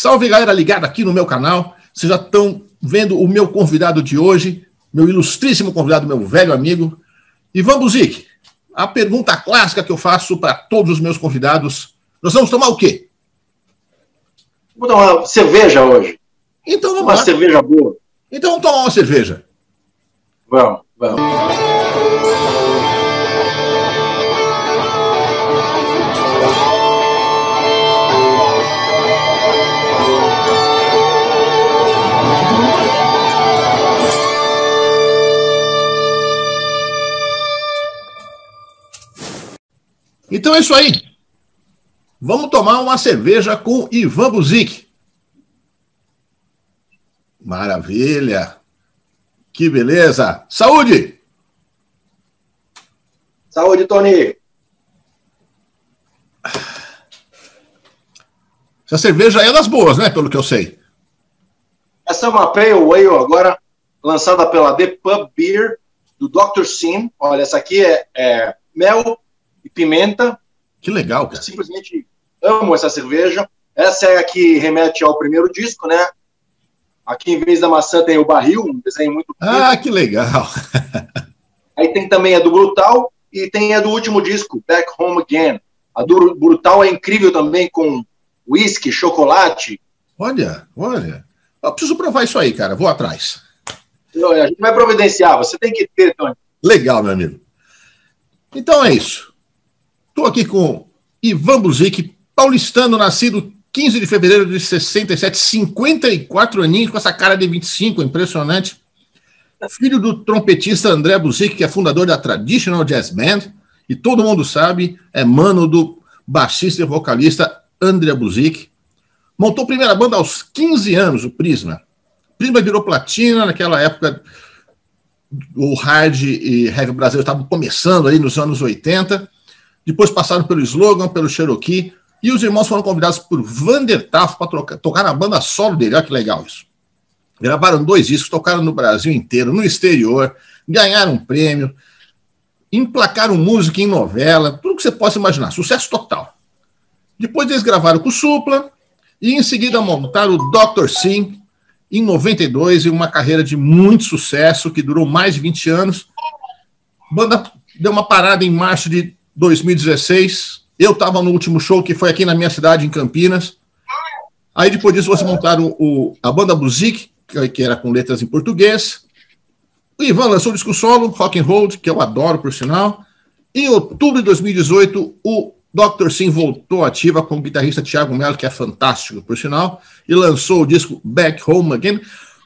Salve galera ligada aqui no meu canal. Vocês já estão vendo o meu convidado de hoje, meu ilustríssimo convidado, meu velho amigo, Ivan Buzik. A pergunta clássica que eu faço para todos os meus convidados: nós vamos tomar o quê? Vamos tomar uma cerveja hoje. Então vamos Uma lá. cerveja boa. Então vamos tomar uma cerveja. Vamos, vamos. Então é isso aí. Vamos tomar uma cerveja com Ivan Buzik. Maravilha. Que beleza. Saúde! Saúde, Tony. Essa cerveja é das boas, né? Pelo que eu sei. Essa é uma Pale Ale agora, lançada pela The Pub Beer, do Dr. Sim. Olha, essa aqui é, é mel e pimenta. Que legal, Eu cara. simplesmente amo essa cerveja. Essa é a que remete ao primeiro disco, né? Aqui, em vez da maçã, tem o barril, um desenho muito bonito. Ah, que legal. Aí tem também a do Brutal e tem a do último disco, Back Home Again. A do Brutal é incrível também, com whisky, chocolate. Olha, olha. Eu preciso provar isso aí, cara. Vou atrás. A gente vai providenciar, você tem que ter, Tony. Legal, meu amigo. Então é isso. Estou aqui com Ivan Buzik, paulistano, nascido 15 de fevereiro de 67, 54 aninhos, com essa cara de 25, impressionante. Filho do trompetista André Buzik, que é fundador da Traditional Jazz Band, e todo mundo sabe, é mano do baixista e vocalista André Buzik. Montou a primeira banda aos 15 anos, o Prisma. Prisma virou platina naquela época o hard e heavy brasileiro estavam começando aí nos anos 80. Depois passaram pelo Slogan, pelo Cherokee. E os irmãos foram convidados por Vander Tafo para tocar na banda solo dele. Olha que legal isso. Gravaram dois discos, tocaram no Brasil inteiro, no exterior, ganharam um prêmio, emplacaram música em novela, tudo que você possa imaginar. Sucesso total. Depois eles gravaram com o Supla e em seguida montaram o Dr. Sim, em 92 e uma carreira de muito sucesso que durou mais de 20 anos. A banda deu uma parada em março de 2016. Eu estava no último show que foi aqui na minha cidade, em Campinas. Aí depois disso vocês montaram o, a banda Buzik, que, era com letras em português. O Ivan lançou o disco solo, Rock and Roll, que eu adoro, por sinal. Em outubro de 2018, o Dr. Sim voltou ativa com o guitarrista Thiago Melo, que é fantástico, por sinal, e lançou o disco Back Home Again.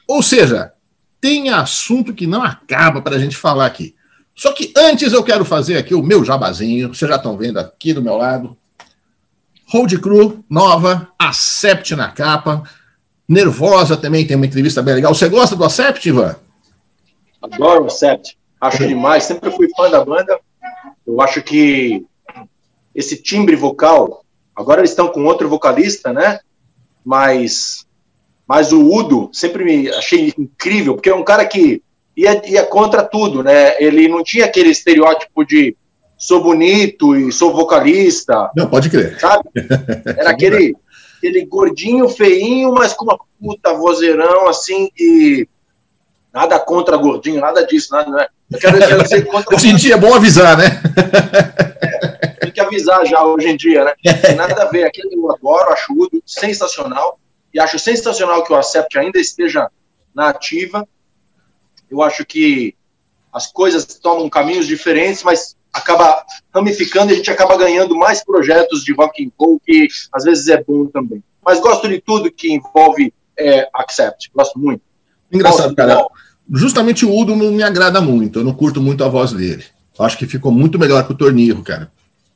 Ou seja, tem assunto que não acaba para a gente falar aqui. Só que antes eu quero fazer aqui o meu jabazinho, vocês já estão vendo aqui do meu lado. Hold Crew, nova, Acept na capa. Nervosa também, tem uma entrevista bem legal. Você gosta do Acept, Ivan? Adoro o Sept. Acho demais. Sempre fui fã da banda. Eu acho que esse timbre vocal, agora eles estão com outro vocalista, né? Mas, mas o Udo sempre me achei incrível, porque é um cara que ia, ia contra tudo, né? Ele não tinha aquele estereótipo de sou bonito e sou vocalista, Não, pode crer. sabe? Era aquele, aquele gordinho, feinho, mas com uma puta vozeirão, assim, e nada contra gordinho, nada disso, nada, né? Eu quero, eu quero dizer contra Hoje em dia é bom avisar, né? tem que avisar já hoje em dia, né? Tem nada a ver. Aquele eu adoro, acho Udo sensacional. E acho sensacional que o Acept ainda esteja na ativa. Eu acho que as coisas tomam caminhos diferentes, mas acaba ramificando e a gente acaba ganhando mais projetos de rock and roll, que às vezes é bom também. Mas gosto de tudo que envolve é, Accept. Gosto muito. Engraçado, cara. Justamente o Udo não me agrada muito. Eu não curto muito a voz dele. Acho que ficou muito melhor que o Tornirro, cara.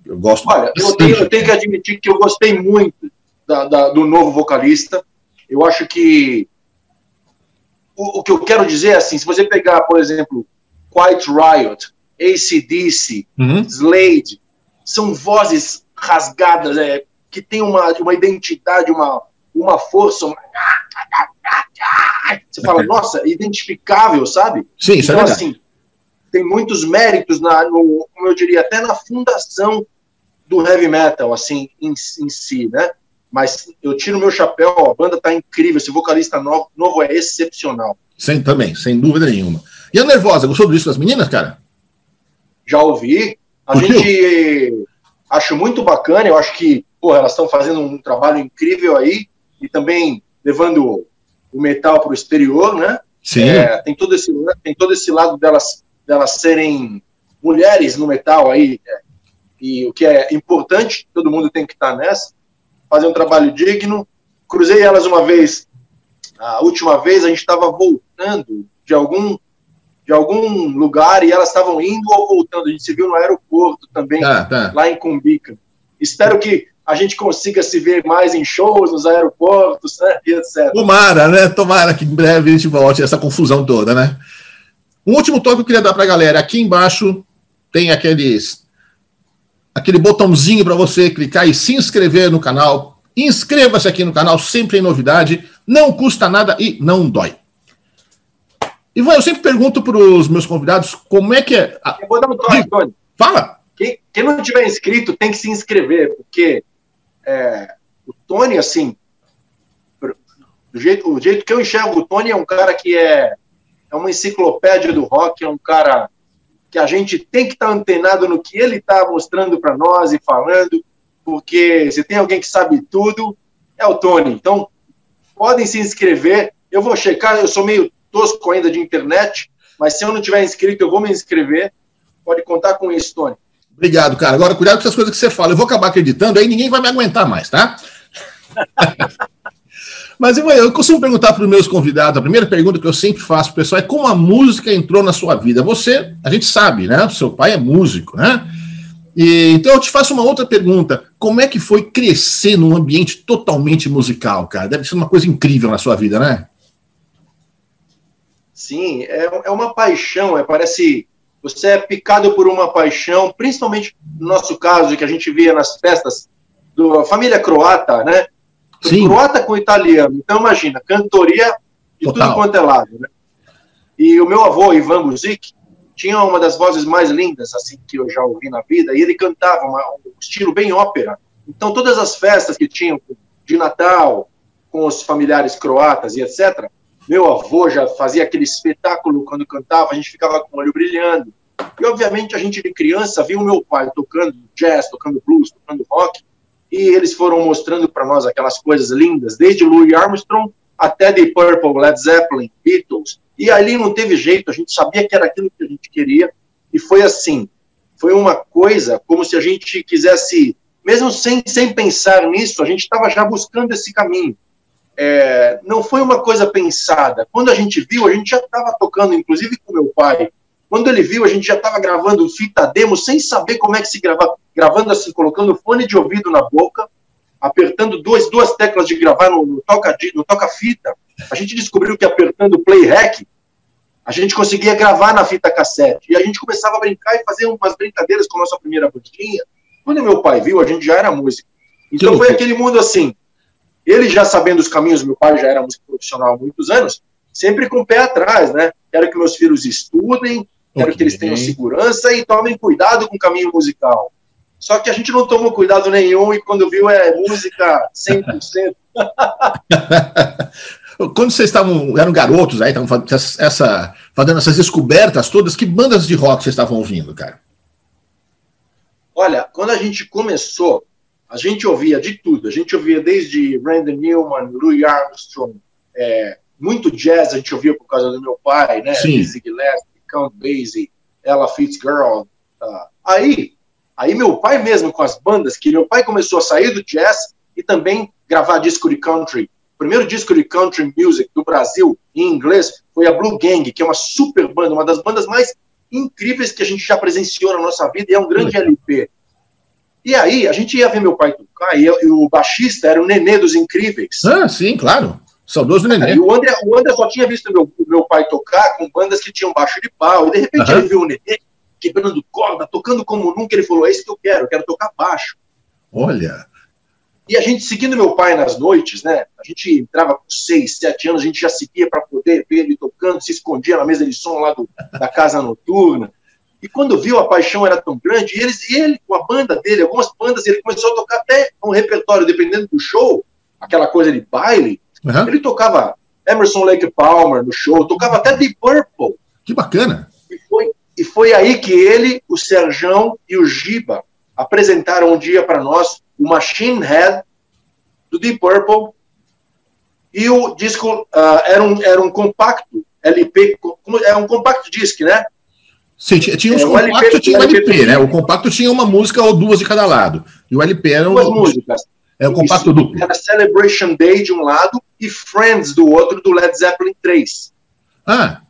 Eu gosto Olha, eu tenho, eu tenho que admitir que eu gostei muito da- da- do novo vocalista. Eu acho que o, o que eu quero dizer é assim, se você pegar, por exemplo, Quiet Riot, ACDC, Uhum. Slade, são vozes rasgadas, é, que tem uma, uma identidade, uma, uma força. uma- Você fala, nossa, identificável, sabe? Sim, isso então, é assim, tem muitos méritos, na, no, como eu diria, até na fundação do heavy metal, assim, em, em si, né? Mas eu tiro meu chapéu, a banda tá incrível, esse vocalista novo, novo é excepcional. Sem, também, sem dúvida nenhuma. E a Nervosa, gostou do disco das meninas, cara? Já ouvi. A Curtiu? gente acho muito bacana, eu acho que pô, elas estão fazendo um trabalho incrível aí e também levando o metal para o exterior, né? Sim. É, tem, todo esse, tem todo esse lado delas, delas serem mulheres no metal aí, é, e o que é importante, todo mundo tem que estar tá nessa, fazer um trabalho digno. Cruzei elas uma vez, a última vez a gente estava voltando de algum de algum lugar e elas estavam indo ou voltando. A gente se viu no aeroporto também, tá, tá. lá em Cumbica. Espero que a gente consiga se ver mais em shows, nos aeroportos, né, e etc. Tomara, né? Tomara que em breve a gente volte essa confusão toda, né? Um último toque que eu queria dar para a galera. Aqui embaixo tem aqueles aquele botãozinho para você clicar e se inscrever no canal. Inscreva-se aqui no canal, sempre em novidade. Não custa nada e não dói. Ivan, eu sempre pergunto para os meus convidados como é que é. Eu vou dar um toque, Tony. Fala. Quem, quem, não tiver inscrito tem que se inscrever, porque é, o Tony, assim, do jeito, o jeito que eu enxergo o Tony é um cara que é, é uma enciclopédia do rock, é um cara que a gente tem que estar tá antenado no que ele está mostrando para nós e falando, porque se tem alguém que sabe tudo, é o Tony. Então, podem se inscrever. Eu vou checar, eu sou meio tosco ainda de internet, mas se eu não tiver inscrito, eu vou me inscrever. Pode contar com isso, Tony. Obrigado, cara. Agora, cuidado com essas coisas que você fala. Eu vou acabar acreditando, aí ninguém vai me aguentar mais, tá? Mas eu, eu costumo perguntar para os meus convidados, a primeira pergunta que eu sempre faço para o pessoal é como a música entrou na sua vida. Você, a gente sabe, né? Seu pai é músico, né? E, então eu te faço uma outra pergunta. Como é que foi crescer num ambiente totalmente musical, cara? Deve ser uma coisa incrível na sua vida, né? Sim, é, é uma paixão, é, parece você é picado por uma paixão, principalmente no nosso caso, que a gente via nas festas da família croata, né? Sim. Croata com italiano. Então, imagina, cantoria de Total. tudo quanto é lado, né? E o meu avô, Ivan Guzik, tinha uma das vozes mais lindas, assim, que eu já ouvi na vida, e ele cantava uma, um estilo bem ópera. Então, todas as festas que tinham de Natal, com os familiares croatas e etc., meu avô já fazia aquele espetáculo quando cantava, a gente ficava com o olho brilhando. E, obviamente, a gente de criança viu o meu pai tocando jazz, tocando blues, tocando rock, e eles foram mostrando para nós aquelas coisas lindas, desde Louis Armstrong até The Purple, Led Zeppelin, Beatles. E ali não teve jeito, a gente sabia que era aquilo que a gente queria, e foi assim. Foi uma coisa como se a gente quisesse, mesmo sem, sem pensar nisso, a gente estava já buscando esse caminho. É, não foi uma coisa pensada. Quando a gente viu, a gente já estava tocando, inclusive com meu pai, quando ele viu, a gente já estava gravando fita demo sem saber como é que se grava, gravando assim, colocando fone de ouvido na boca, apertando duas, duas teclas de gravar no, no toca no toca fita. A gente descobriu que apertando play rec, a gente conseguia gravar na fita cassete. E a gente começava a brincar e fazer umas brincadeiras com a nossa primeira bandinha. Quando meu pai viu, a gente já era músico. Então foi aquele mundo assim. Ele já sabendo os caminhos, meu pai já era músico profissional há muitos anos, sempre com o pé atrás, né? Quero que meus filhos estudem, Quero okay. que eles tenham segurança e tomem cuidado com o caminho musical. Só que a gente não tomou cuidado nenhum e quando viu é música 100%. quando vocês estavam, eram garotos aí, estavam fazendo, essa, fazendo essas descobertas todas, que bandas de rock vocês estavam ouvindo, cara? Olha, quando a gente começou, a gente ouvia de tudo. A gente ouvia desde Randy Newman, Louis Armstrong, é, muito jazz a gente ouvia por causa do meu pai, né? Sim. Dizzy Gillespie, Count Basie, Ella Fitzgerald. Uh, aí, aí meu pai mesmo com as bandas, que meu pai começou a sair do jazz e também gravar disco de country. O primeiro disco de country music do Brasil em inglês foi a Blue Gang, que é uma super banda, uma das bandas mais incríveis que a gente já presenciou na nossa vida e é um grande LP. E aí, a gente ia ver meu pai tocar, e, eu, e o baixista era o Nenê dos Incríveis. Ah, sim, claro. Saudoso Nenê. E o André, o André só tinha visto meu, meu pai tocar com bandas que tinham baixo de pau. E de repente uhum. ele viu o Nenê quebrando corda, tocando como nunca. Ele falou: É isso que eu quero, eu quero tocar baixo. Olha. E a gente seguindo meu pai nas noites, né? A gente entrava com seis, sete anos, a gente já seguia para poder ver ele tocando, se escondia na mesa de som lá do, da casa noturna. E quando viu a paixão era tão grande, e, eles, e ele, com a banda dele, algumas bandas, ele começou a tocar até um repertório, dependendo do show, aquela coisa de baile, uhum. ele tocava Emerson Lake Palmer no show, tocava até Deep Purple. Que bacana. E foi, aí que ele, o Serjão e o Giba apresentaram um dia para nós o Machine Head do Deep Purple e o disco uh, era, um, era um compacto LP, como, é um compacto disc, né? Sim, tinha, tinha os é, compactos LP, tinha o LP, LP, né? O compacto tinha uma música ou duas de cada lado. E o LP era um, duas músicas. É um compacto duplo. Era Celebration Day de um lado e Friends do outro, do Led Zeppelin 3. Ah.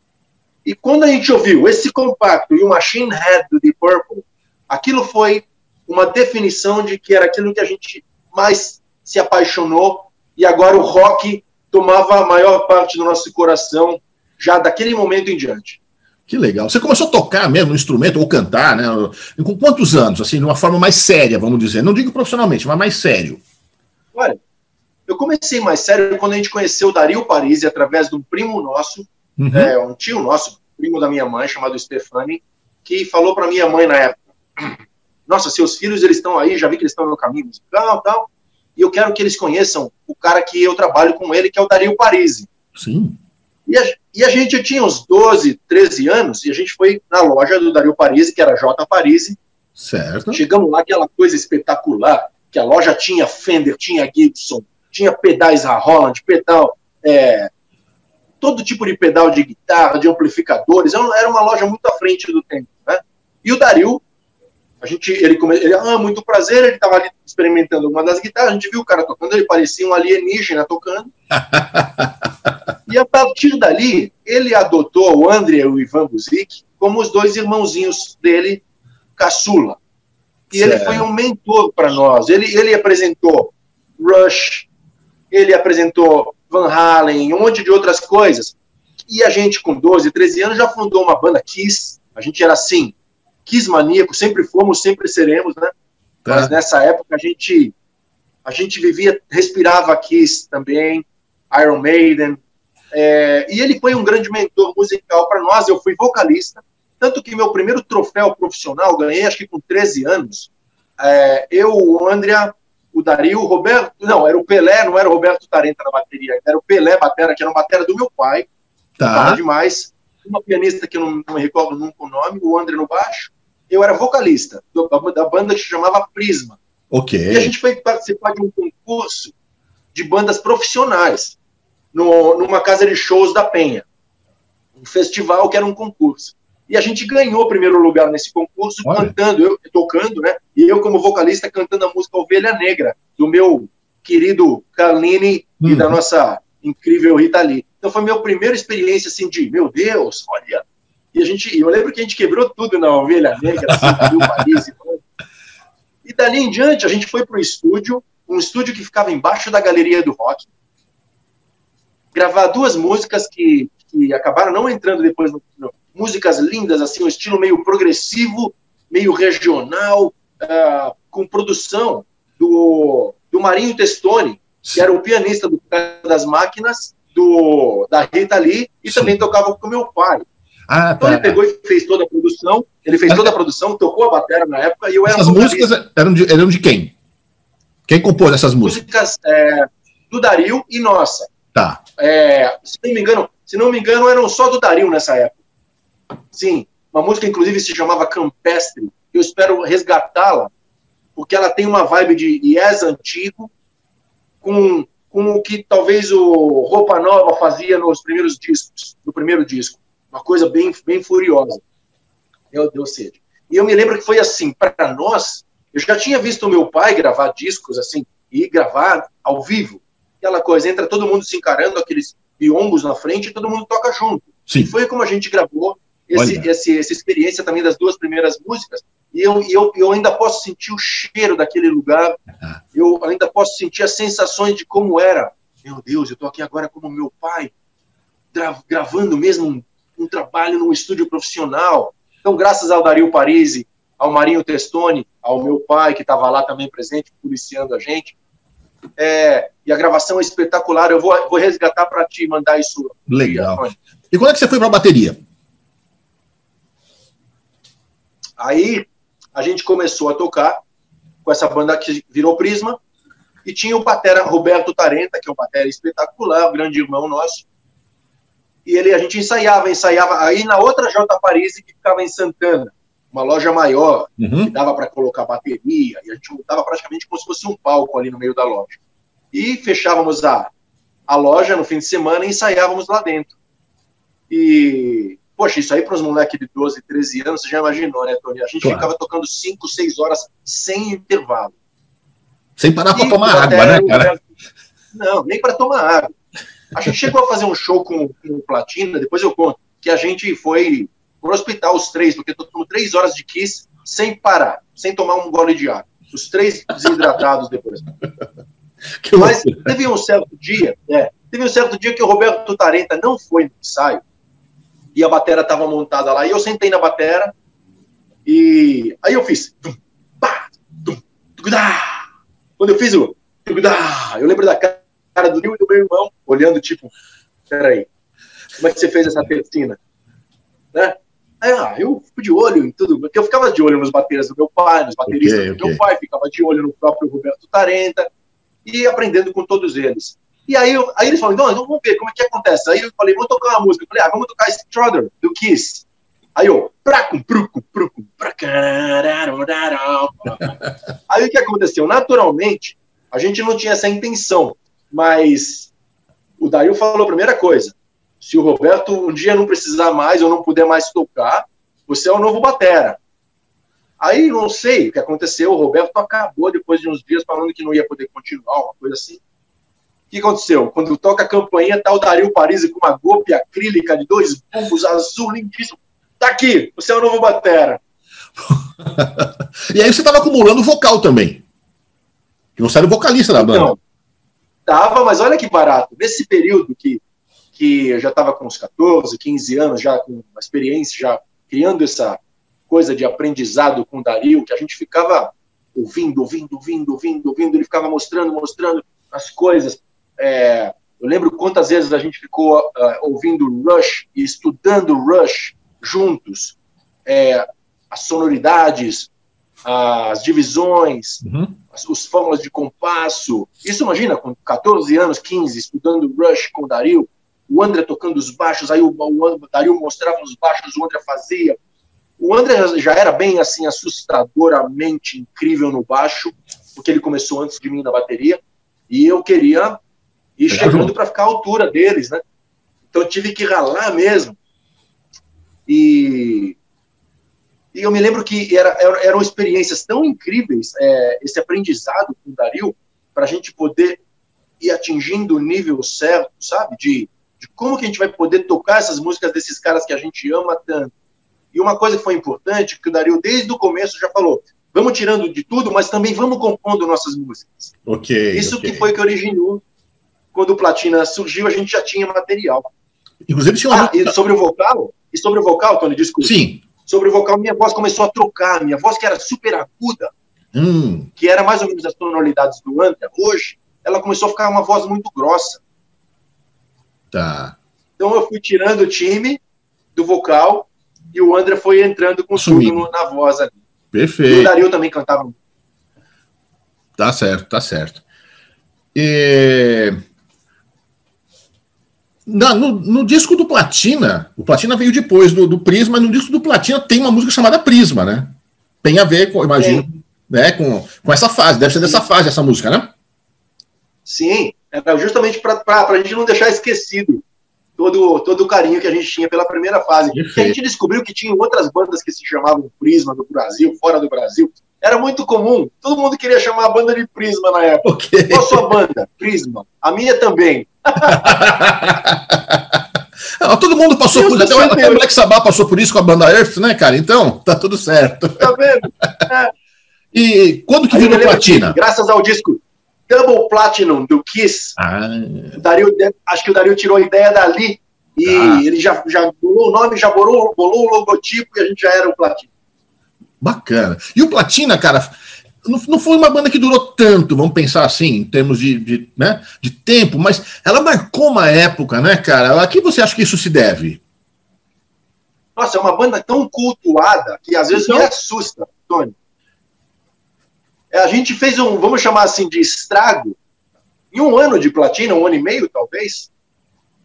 E quando a gente ouviu esse compacto e o Machine Head do Deep Purple, aquilo foi uma definição de que era aquilo que a gente mais se apaixonou e agora o rock tomava a maior parte do nosso coração já daquele momento em diante. Que legal. Você começou a tocar mesmo um instrumento ou cantar, né? Com quantos anos, assim, de uma forma mais séria, vamos dizer? Não digo profissionalmente, mas mais sério. Olha, eu comecei mais sério quando a gente conheceu o Dario Parisi através de um primo nosso, uhum. é, um tio nosso, primo da minha mãe, chamado Stefani, que falou para minha mãe na época: Nossa, seus filhos eles estão aí, já vi que eles estão no caminho musical, tal, e eu quero que eles conheçam o cara que eu trabalho com ele, que é o Dario Parisi. Sim. E a, e a gente tinha uns 12, 13 anos, e a gente foi na loja do Dario Parisi, que era J. Parisi. Certo. Chegamos lá, aquela coisa espetacular, que a loja tinha Fender, tinha Gibson, tinha pedais a Holland, pedal, é, todo tipo de pedal de guitarra, de amplificadores. Era uma loja muito à frente do tempo, né? E o Dario, a gente, ele, ele ah, muito prazer, ele estava ali experimentando uma das guitarras, a gente viu o cara tocando, ele parecia um alienígena tocando. e a partir dali, ele adotou o André e o Ivan Buzik como os dois irmãozinhos dele, caçula. E certo. ele foi um mentor para nós. Ele, ele apresentou Rush, ele apresentou Van Halen, um monte de outras coisas. E a gente, com 12, 13 anos, já fundou uma banda Kiss. A gente era assim, Kiss maníaco, sempre fomos, sempre seremos, né? Tá. Mas nessa época a gente, a gente vivia, respirava Kiss também, Iron Maiden. É, e ele foi um grande mentor musical para nós. Eu fui vocalista, tanto que meu primeiro troféu profissional ganhei, acho que com 13 anos. É, eu, o Andrea, o Dario, o Roberto. Não, era o Pelé, não era o Roberto Tarenta na bateria, era o Pelé Batera, que era uma bateria do meu pai. Tá. demais. Uma pianista que eu não, não me recordo nunca o nome, o André no baixo. Eu era vocalista do, da banda que se chamava Prisma. Ok. E a gente foi participar de um concurso de bandas profissionais no, numa casa de shows da Penha. Um festival que era um concurso. E a gente ganhou o primeiro lugar nesse concurso, Olha. cantando, eu tocando, né? E eu, como vocalista, cantando a música Ovelha Negra, do meu querido Carlini hum. e da nossa incrível Rita Lee. Então foi minha primeira experiência assim de, meu Deus, olha. E a gente, eu lembro que a gente quebrou tudo na Ovelha Negra, assim, viu Paris. E, e dali em diante a gente foi para o estúdio, um estúdio que ficava embaixo da galeria do rock, gravar duas músicas que, que acabaram não entrando depois no músicas lindas, assim, um estilo meio progressivo, meio regional, uh, com produção do, do Marinho Testoni, que era o pianista do das máquinas, do, da Rita Lee, e Sim. também tocava com meu pai. Ah, então tá. ele pegou e fez toda a produção, ele fez toda a produção, tocou a bateria na época, e eu era Essas músicas eram de, eram de quem? Quem compôs essas músicas? Músicas é, do Dario e nossa. Tá. É, se não me engano, se não me engano, eram só do Dario nessa época. Sim, uma música inclusive se chamava Campestre. Eu espero resgatá-la, porque ela tem uma vibe de Yes antigo, com, com o que talvez o Roupa Nova fazia nos primeiros discos, no primeiro disco. Uma coisa bem, bem furiosa. Meu Deus, sede. E eu me lembro que foi assim, para nós, eu já tinha visto meu pai gravar discos assim, e gravar ao vivo. Aquela coisa, entra todo mundo se encarando, aqueles biombos na frente, e todo mundo toca junto. Sim. E foi como a gente gravou esse, esse, essa experiência também das duas primeiras músicas, e eu, eu, eu ainda posso sentir o cheiro daquele lugar, ah. eu ainda posso sentir as sensações de como era. Meu Deus, eu estou aqui agora como meu pai, gravando mesmo um, um, trabalho num estúdio profissional. Então, graças ao Dario Parisi, ao Marinho Testoni, ao meu pai, que estava lá também presente, policiando a gente, é, e a gravação é espetacular. Eu vou, vou resgatar para te mandar isso. Legal. E quando é que você foi para a bateria? Aí a gente começou a tocar com essa banda que virou Prisma, e tinha o batera Roberto Tarenta, que é um batera espetacular, um grande irmão nosso. E ele, a gente ensaiava, ensaiava. Aí na outra J Paris, que ficava em Santana, uma loja maior, uhum. que dava para colocar bateria, e a gente montava praticamente como se fosse um palco ali no meio da loja. E fechávamos a, a loja no fim de semana e ensaiávamos lá dentro. E, poxa, isso aí para os moleques de 12, 13 anos, você já imaginou, né, Tony? A gente claro. ficava tocando 5, 6 horas sem intervalo. Sem parar para tomar água, né, cara? Não, nem para tomar água. A gente chegou a fazer um show com, com Platina, depois eu conto, que a gente foi pro hospital os três, porque tomamos três horas de kiss sem parar, sem tomar um gole de água. Os três desidratados depois. Mas teve um certo dia, é, teve um certo dia que o Roberto Tarenta não foi no ensaio e a batera estava montada lá e eu sentei na batera e aí eu fiz quando eu fiz o eu lembro da cara do Nil e do meu irmão olhando tipo, peraí, como é que você fez essa tercina? Né? Aí, ah, eu fico de olho em tudo, porque eu ficava de olho nos bateras do meu pai, nos bateristas okay, do okay. meu pai, ficava de olho no próprio Roberto Tarenta, e aprendendo com todos eles. E aí, eu, aí eles falaram, então vamos ver como é que acontece. Aí eu falei, vamos tocar uma música. Eu falei, ah, vamos tocar Strother, do Kiss. Aí eu, pracum, prucum, prucum, Aí o que aconteceu? Naturalmente, a gente não tinha essa intenção, mas o Dario falou a primeira coisa, se o Roberto um dia não precisar mais ou não puder mais tocar, você é o novo batera. Aí não sei o que aconteceu, o Roberto acabou depois de uns dias falando que não ia poder continuar, uma coisa assim. O que aconteceu? Quando toca a campainha, tá o Dario com uma golpe acrílica de dois bumbos azul lindíssimo. Tá aqui, você é o novo batera. e aí você estava acumulando vocal também. Que você era o vocalista da banda. Então, tava, mas olha que barato. Nesse período que que eu já estava com uns 14, 15 anos, já com uma experiência, já criando essa coisa de aprendizado com o Dario, que a gente ficava ouvindo, ouvindo, ouvindo, ouvindo, ouvindo, ele ficava mostrando, mostrando as coisas. É, eu lembro quantas vezes a gente ficou uh, ouvindo Rush e estudando Rush juntos, é, as sonoridades, as divisões, uhum. as, os fórmulas de compasso. Isso imagina, com 14 anos, 15, estudando Rush com o Dario, o André tocando os baixos, aí o, o Dario mostrava os baixos, o André fazia. O André já era bem assim assustadoramente incrível no baixo, porque ele começou antes de mim na bateria, e eu queria ir chegando para ficar à altura deles, né? Então eu tive que ralar mesmo. E, e eu me lembro que era, eram experiências tão incríveis, é, esse aprendizado com o Dario, para a gente poder ir atingindo o nível certo, sabe? De de como que a gente vai poder tocar essas músicas desses caras que a gente ama tanto. E uma coisa que foi importante, que o Dario desde o começo já falou, vamos tirando de tudo, mas também vamos compondo nossas músicas. Ok. Isso okay. que foi que originou. Quando o Platina surgiu, a gente já tinha material. Inclusive tinha uma... Ah, e sobre o vocal, e sobre o vocal, Tony, desculpa. Sim. Sobre o vocal, minha voz começou a trocar, minha voz que era super aguda, hum. que era mais ou menos as tonalidades do André, hoje, ela começou a ficar uma voz muito grossa. Tá. Então eu fui tirando o time do vocal e o André foi entrando com tudo na voz ali. Perfeito. E o Dario também cantava. Tá certo, tá certo. E... Na, no, no, disco do Platina, o Platina veio depois do, do, Prisma, no disco do Platina tem uma música chamada Prisma, né? Tem a ver com, imagino, né, com, com essa fase, deve ser dessa fase essa música, né? Sim, era justamente para a gente não deixar esquecido todo, todo o carinho que a gente tinha pela primeira fase. a gente descobriu que tinha outras bandas que se chamavam Prisma no Brasil, fora do Brasil. Era muito comum. Todo mundo queria chamar a banda de Prisma na época. Okay. Qual a sua banda? Prisma. A minha também. Não, todo mundo passou por isso. Até o Black Sabbath passou por isso com a banda Earth, né, cara? Então, tá tudo certo. Tá vendo? É. E quando que virou platina? graças ao disco Double Platinum do Kiss. Ah. Dario, acho que o Dario tirou a ideia dali e ah. ele já, já bolou o nome, já bolou, bolou o logotipo e a gente já era o Platina. Bacana. E o Platina, cara, não, não foi uma banda que durou tanto, vamos pensar assim, em termos de, de, né, de tempo, mas ela marcou uma época, né, cara? A que você acha que isso se deve? Nossa, é uma banda tão cultuada que às vezes então... me assusta, Tony. É, a gente fez um, vamos chamar assim, de estrago. Em um ano de platina, um ano e meio, talvez,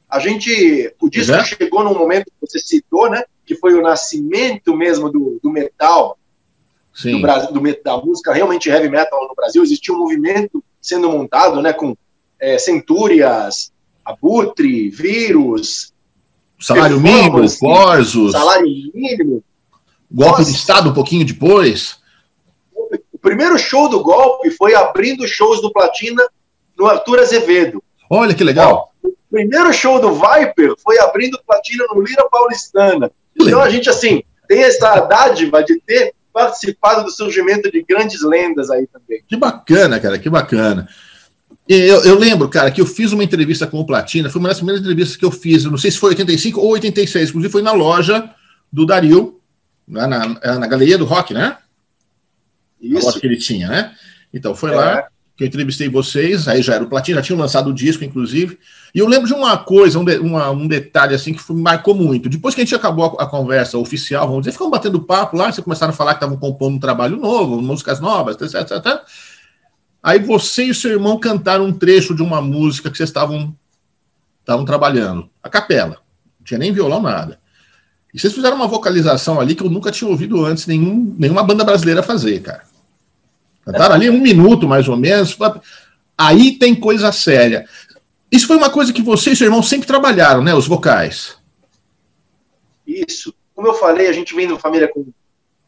a gente, o disco é? chegou num momento que você citou, né? Que foi o nascimento mesmo do, do metal, Sim. do Brasil, do, da música realmente heavy metal no Brasil. Existia um movimento sendo montado, né? Com é, Centúrias, Abutre, Vírus, salário mínimo, Forsos, salário mínimo, golpe Nossa. de Estado um pouquinho depois primeiro show do golpe foi abrindo shows do Platina no Arthur Azevedo. Olha que legal. Ó, o primeiro show do Viper foi abrindo Platina no Lira Paulistana. Então a gente, assim, tem essa dádiva de ter participado do surgimento de grandes lendas aí também. Que bacana, cara, que bacana. Eu, eu, lembro, cara, que eu fiz uma entrevista com o Platina, foi uma das primeiras entrevistas que eu fiz, não sei se foi 85 ou 86, inclusive foi na loja do Dario, na, na, na Galeria do Rock, né? Isso. A que ele tinha, né? Então foi é. lá que eu entrevistei vocês, aí já era o Platina, já tinham lançado o disco, inclusive. E eu lembro de uma coisa, um, de, uma, um detalhe assim que marcou muito. Depois que a gente acabou a, a, conversa oficial, vamos dizer, ficamos batendo papo lá, vocês começaram a falar que estavam compondo um trabalho novo, músicas novas, etc, etc. Aí você e seu irmão cantaram um trecho de uma música que vocês estavam estavam trabalhando, a capela. Não tinha nem violão, nada. E vocês fizeram uma vocalização ali que eu nunca tinha ouvido antes nenhum, nenhuma banda brasileira fazer, cara. Cantaram ali um minuto, mais ou menos. Aí tem coisa séria. Isso foi uma coisa que você e seu irmão sempre trabalharam, né? Os vocais. Isso. Como eu falei, a gente vem de uma família com,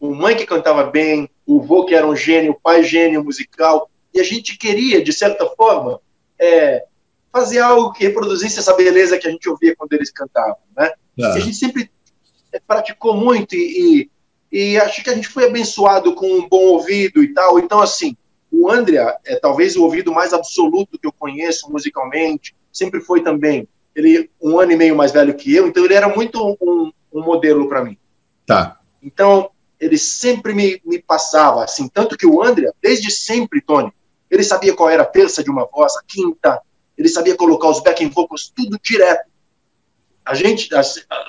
com mãe que cantava bem, o vô que era um gênio, o pai gênio musical, e a gente queria, de certa forma, é, fazer algo que reproduzisse essa beleza que a gente ouvia quando eles cantavam, né? Ah. A gente sempre praticou muito e, e acho que a gente foi abençoado com um bom ouvido e tal. Então, assim, o Andrea é talvez o ouvido mais absoluto que eu conheço musicalmente, sempre foi também. Ele um ano e meio mais velho que eu, então ele era muito um, um modelo para mim. Tá. Então, ele sempre me, me passava, assim, tanto que o Andrea, desde sempre, Tony, ele sabia qual era a terça de uma voz, a quinta, ele sabia colocar os backing vocals tudo direto a gente,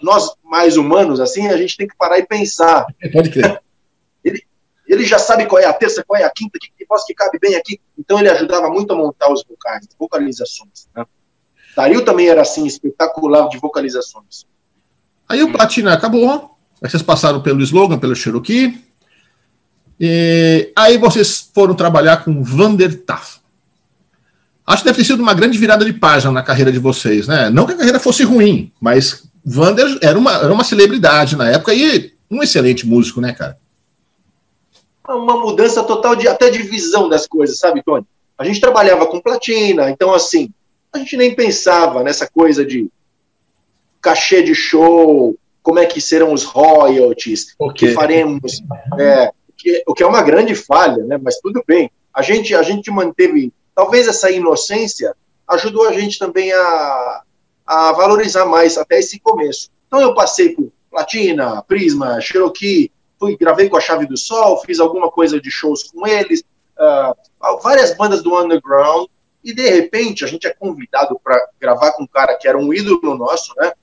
nós mais humanos, assim, a gente tem que parar e pensar. Pode crer. Ele, ele já sabe qual é a terça, qual é a quinta, que, que voz que cabe bem aqui. Então ele ajudava muito a montar os vocais, vocalizações. Né? Dario também era assim, espetacular de vocalizações. Aí o Platina acabou, aí vocês passaram pelo slogan, pelo Cherokee. E aí vocês foram trabalhar com Vander Taff. Acho que deve ter sido uma grande virada de página na carreira de vocês, né? Não que a carreira fosse ruim, mas Vander era uma, era uma celebridade na época e um excelente músico, né, cara? Uma mudança total de até de visão das coisas, sabe, Tony? A gente trabalhava com platina, então assim, a gente nem pensava nessa coisa de cachê de show, como é que serão os royalties, o que faremos, é, que, o que é uma grande falha, né? Mas tudo bem. A gente a gente manteve talvez essa inocência ajudou a gente também a, a valorizar mais até esse começo. Então eu passei por Platina, Prisma, Cherokee, fui, gravei com a Chave do Sol, fiz alguma coisa de shows com eles, uh, várias bandas do underground, e de repente a gente é convidado para gravar com um cara que era um ídolo nosso, né?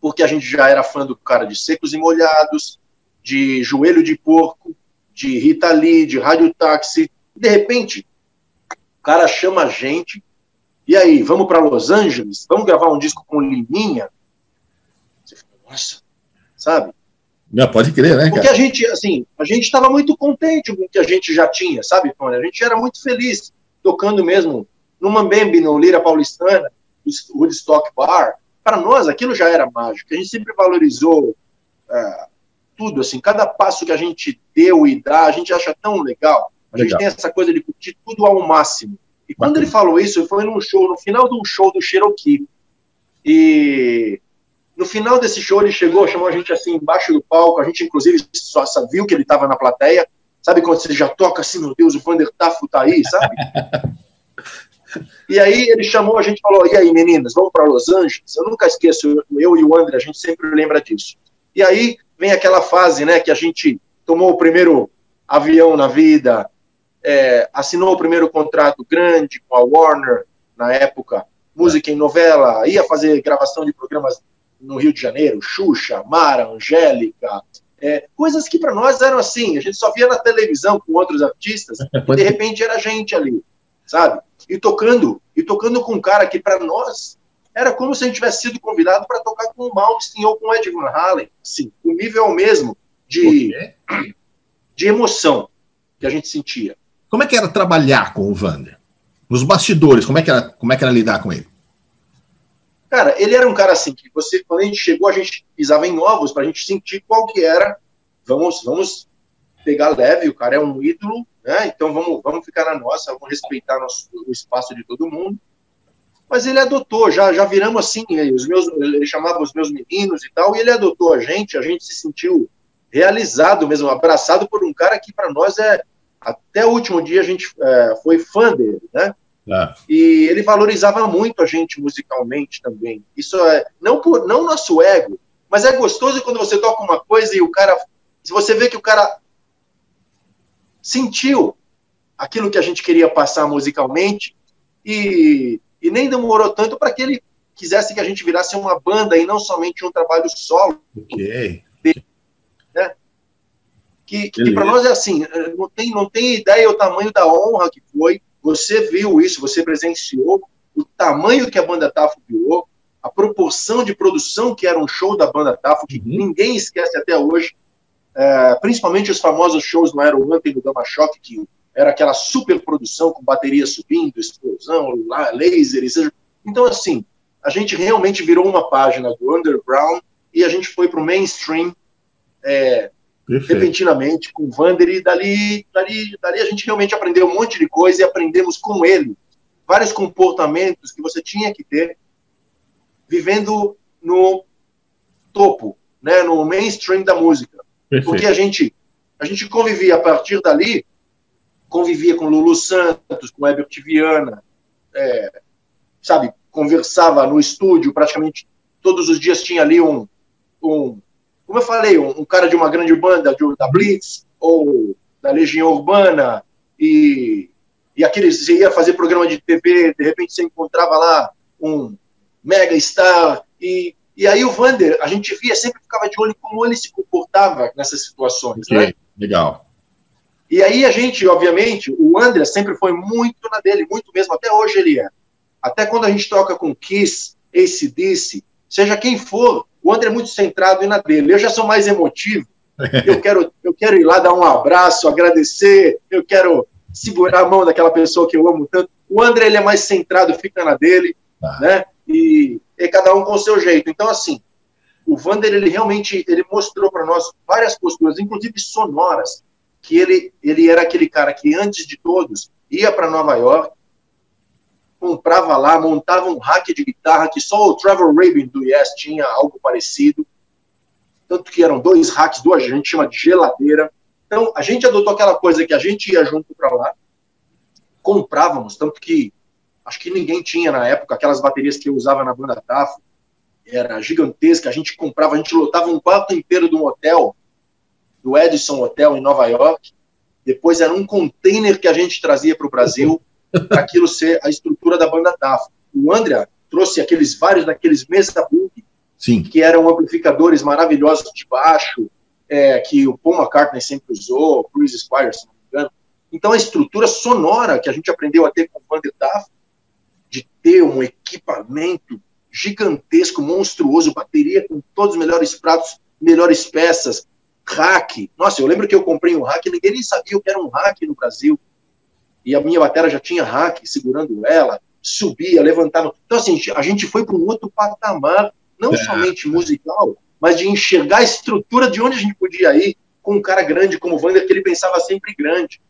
Porque a gente já era fã do cara de Secos e Molhados, de Joelho de Porco, de Rita Lee, de Rádio Táxi. De repente, cara chama a gente, e aí, vamos para Los Angeles? Vamos gravar um disco com Liminha? Você fala, nossa, sabe? Não, pode crer, né? Cara? Porque a gente, assim, a gente estava muito contente com o que a gente já tinha, sabe, Tony? A gente era muito feliz tocando mesmo no Mambembe, no Lira Paulistana, no Woodstock Bar. Para nós, aquilo já era mágico. A gente sempre valorizou é, tudo, assim, cada passo que a gente deu e dá, a gente acha tão legal. A Legal. gente tem essa coisa de curtir tudo ao máximo. E quando ele falou isso, foi num show, no final de um show do Cherokee. E no final desse show ele chegou, chamou a gente assim embaixo do palco, a gente inclusive só viu que ele estava na plateia. Sabe quando você já toca assim, meu Deus, o Vander Tafo tá aí, sabe? e aí ele chamou a gente e falou: "E aí, meninas, vamos para Los Angeles?". Eu nunca esqueço, eu e o André, a gente sempre lembra disso. E aí vem aquela fase, né, que a gente tomou o primeiro avião na vida, é, assinou o primeiro contrato grande com a Warner, na época, música em novela, ia fazer gravação de programas no Rio de Janeiro, Xuxa, Mara, Angélica, é, coisas que para nós eram assim, a gente só via na televisão com outros artistas, e de repente era a gente ali, sabe? E tocando, e tocando com um cara que para nós era como se a gente tivesse sido convidado para tocar com o Malmsteen ou com o Ed Van Halen, assim, o nível mesmo de, de emoção que a gente sentia. Como é que era trabalhar com o Vander? Nos bastidores, como é que era, como é que era lidar com ele? Cara, ele era um cara assim que você, quando a gente chegou, a gente pisava em ovos para a gente sentir qual que era. Vamos, vamos pegar leve, o cara é um ídolo, né? Então vamos, vamos ficar na nossa, vamos respeitar nosso, o espaço de todo mundo. Mas ele adotou, já, já viramos assim, os meus, ele chamava os meus meninos e tal, e ele adotou a gente, a gente se sentiu realizado mesmo, abraçado por um cara que para nós é, até o último dia a gente é, foi fã dele, né? É. E ele valorizava muito a gente musicalmente também. Isso é não por não nosso ego, mas é gostoso quando você toca uma coisa e o cara, se você vê que o cara sentiu aquilo que a gente queria passar musicalmente e, e nem demorou tanto para que ele quisesse que a gente virasse uma banda e não somente um trabalho solo. Ok. Que, que para nós é assim, não tem, não tem ideia o tamanho da honra que foi você viu isso, você presenciou o tamanho que a banda Tafo virou, a proporção de produção que era um show da banda Tafo, que uhum. ninguém esquece até hoje, é, principalmente os famosos shows no Aeroante e no Dama Choque, que era aquela super produção com bateria subindo, explosão, lasers. Então, assim, a gente realmente virou uma página do underground e a gente foi para o mainstream é, Perfeito. repentinamente com o Vander e dali, dali, dali a gente realmente aprendeu um monte de coisa e aprendemos com ele vários comportamentos que você tinha que ter vivendo no topo, né, no mainstream da música. Perfeito. Porque a gente a gente convivia a partir dali, convivia com Lulu Santos, com Herbert Viana, é, sabe, conversava no estúdio praticamente todos os dias tinha ali um, um como eu falei, um, um cara de uma grande banda de, da Blitz ou da Legião Urbana e, e aqueles você ia fazer programa de TV, de repente você encontrava lá um mega star e, e aí o Vander, a gente via, sempre ficava de olho como ele se comportava nessas situações, okay, né? Legal. E aí a gente, obviamente, o André sempre foi muito na dele, muito mesmo, até hoje ele é. Até quando a gente toca com Kiss, Ace Disse, seja quem for, o André é muito centrado e na dele. Eu já sou mais emotivo. Eu quero, eu quero ir lá dar um abraço, agradecer. Eu quero segurar a mão daquela pessoa que eu amo tanto. O André ele é mais centrado, fica na dele, ah. né? E, e cada um com o seu jeito. Então, assim, o Vander ele realmente ele mostrou para nós várias posturas, inclusive sonoras, que ele ele era aquele cara que antes de todos ia para Nova York, comprava lá, montava um rack de guitarra que só o Trevor Rabin do Yes tinha algo parecido. Tanto que eram dois racks, duas, a gente chama de geladeira. Então, a gente adotou aquela coisa que a gente ia junto para lá, comprávamos, tanto que acho que ninguém tinha na época aquelas baterias que eu usava na banda Tafo, era gigantesca, a gente comprava, a gente lotava um quarto inteiro de um hotel, do Edison Hotel em Nova York, depois era um container que a gente trazia para o Brasil, aquilo ser a estrutura da banda TAF. O André trouxe aqueles vários daqueles mesa Sim. que eram amplificadores maravilhosos de baixo, é, que o Paul McCartney sempre usou, o Chris Squire, se não me engano. Então a estrutura sonora que a gente aprendeu a ter com o Vander Taf, de ter um equipamento gigantesco, monstruoso, bateria com todos os melhores pratos, melhores peças, hack. Nossa, eu lembro que eu comprei um hack, ninguém nem sabia o que era um hack no Brasil e a minha bateria já tinha hack segurando ela, subia, levantava. Então, assim, a gente foi para um outro patamar, não é. somente musical, mas de enxergar a estrutura de onde a gente podia ir com um cara grande como o Wander, que ele pensava sempre grande.